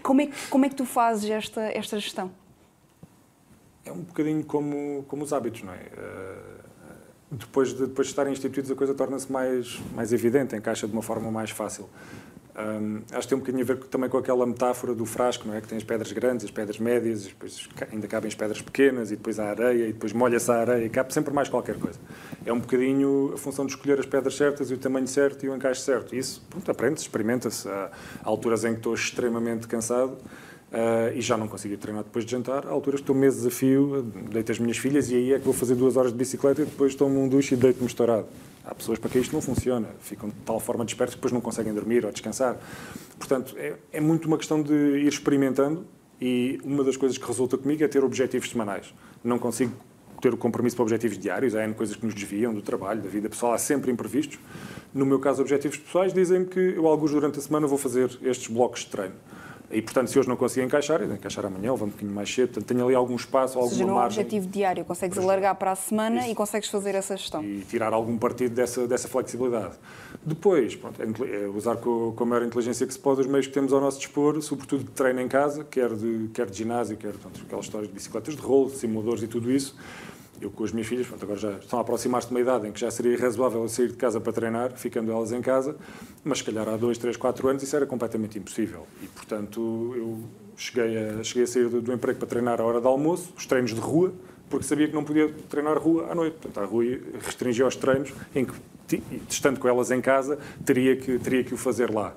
como, é, como é que tu fazes esta, esta gestão? É um bocadinho como, como os hábitos, não é? Uh, depois de, depois de estarem instituídos, a coisa torna-se mais, mais evidente, encaixa de uma forma mais fácil. Um, acho que tem um bocadinho a ver também com aquela metáfora do frasco, não é? Que tem as pedras grandes, as pedras médias, depois ainda cabem as pedras pequenas, e depois a areia, e depois molha-se a areia, e cabe sempre mais qualquer coisa. É um bocadinho a função de escolher as pedras certas e o tamanho certo e o encaixe certo. Isso, pronto, aprende-se, experimenta-se. Há alturas em que estou extremamente cansado, Uh, e já não consigo treinar depois de jantar. Há alturas que estou meses a fio, deito as minhas filhas e aí é que vou fazer duas horas de bicicleta e depois tomo um duche e deito-me estourado. Há pessoas para quem isto não funciona, ficam de tal forma despertos que depois não conseguem dormir ou descansar. Portanto, é, é muito uma questão de ir experimentando e uma das coisas que resulta comigo é ter objetivos semanais. Não consigo ter o compromisso para objetivos diários, há coisas que nos desviam do trabalho, da vida pessoal, há sempre imprevistos. No meu caso, objetivos pessoais dizem-me que eu, alguns durante a semana, vou fazer estes blocos de treino. E, portanto, se hoje não conseguir encaixar, eu encaixar amanhã ou vou um bocadinho mais cedo. Portanto, tenho ali algum espaço, alguma seja, num margem. objetivo diário, consegues alargar para a semana isso. e consegues fazer essa gestão. E tirar algum partido dessa, dessa flexibilidade. Depois, pronto, é, é usar com, com a maior inteligência que se pode os meios que temos ao nosso dispor, sobretudo de treino em casa, quer de, quer de ginásio, quer portanto, aquelas histórias de bicicletas de rolo, de simuladores e tudo isso eu com as minhas filhas, pronto, agora já estão a aproximar-se de uma idade em que já seria razoável eu sair de casa para treinar, ficando elas em casa, mas se calhar há dois, três, quatro anos isso era completamente impossível. E, portanto, eu cheguei a, cheguei a sair do, do emprego para treinar à hora de almoço, os treinos de rua, porque sabia que não podia treinar rua à noite. Portanto, a rua restringia os treinos em que estando com elas em casa, teria que, teria que o fazer lá.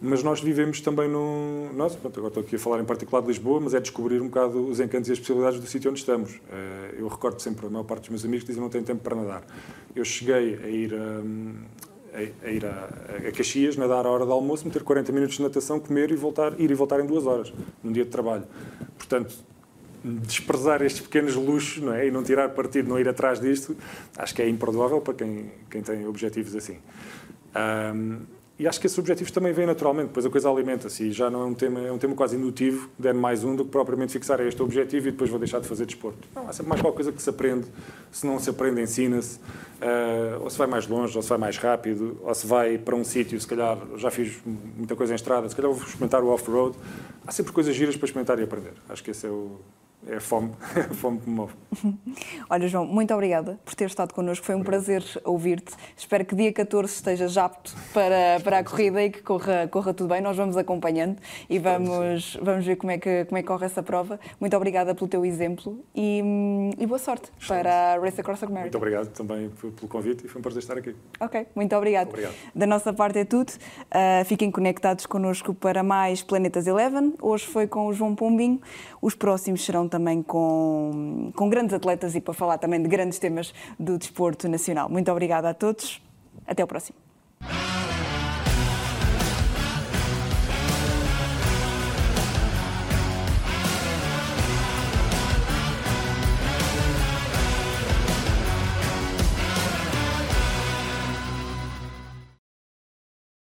Mas nós vivemos também no. Nós, pronto, agora estou aqui a falar em particular de Lisboa, mas é descobrir um bocado os encantos e as possibilidades do sítio onde estamos. Eh, eu recordo sempre, a maior parte dos meus amigos dizem não tenho tempo para nadar. Eu cheguei a ir hum, a, a ir a, a, Caxias, nadar à hora do almoço, meter 40 minutos de natação, comer e voltar, ir e voltar em duas horas, num dia de trabalho. Portanto, desprezar estes pequenos luxos não é? e não tirar partido, não ir atrás disto, acho que é imperdoável para quem, quem tem objetivos assim. Um, e acho que esses objetivos também vêm naturalmente, depois a coisa alimenta-se e já não é um tema, é um tema quase indutivo, der mais um do que propriamente fixar este objetivo e depois vou deixar de fazer desporto. Não, há sempre mais qualquer coisa que se aprende, se não se aprende, ensina-se, uh, ou se vai mais longe, ou se vai mais rápido, ou se vai para um sítio, se calhar já fiz muita coisa em estrada, se calhar vou experimentar o off-road. Há sempre coisas giras para experimentar e aprender. Acho que esse é o, é fome, é fome que me move. Olha, João, muito obrigada por ter estado connosco. Foi um prazer ouvir-te. Espero que dia 14 estejas apto para, para a corrida e que corra, corra tudo bem. Nós vamos acompanhando e vamos, vamos ver como é, que, como é que corre essa prova. Muito obrigada pelo teu exemplo e, e boa sorte para a Race Across America. Muito obrigado também pelo convite e foi um prazer estar aqui. Ok, muito obrigado. obrigado. Da nossa parte é tudo. Uh, fiquem conectados connosco para mais Planetas Eleven. Hoje foi com o João Pombinho. Os próximos serão também com, com grandes atletas e para falar também de grandes temas do desporto nacional. Muito obrigada a todos. Até o próximo.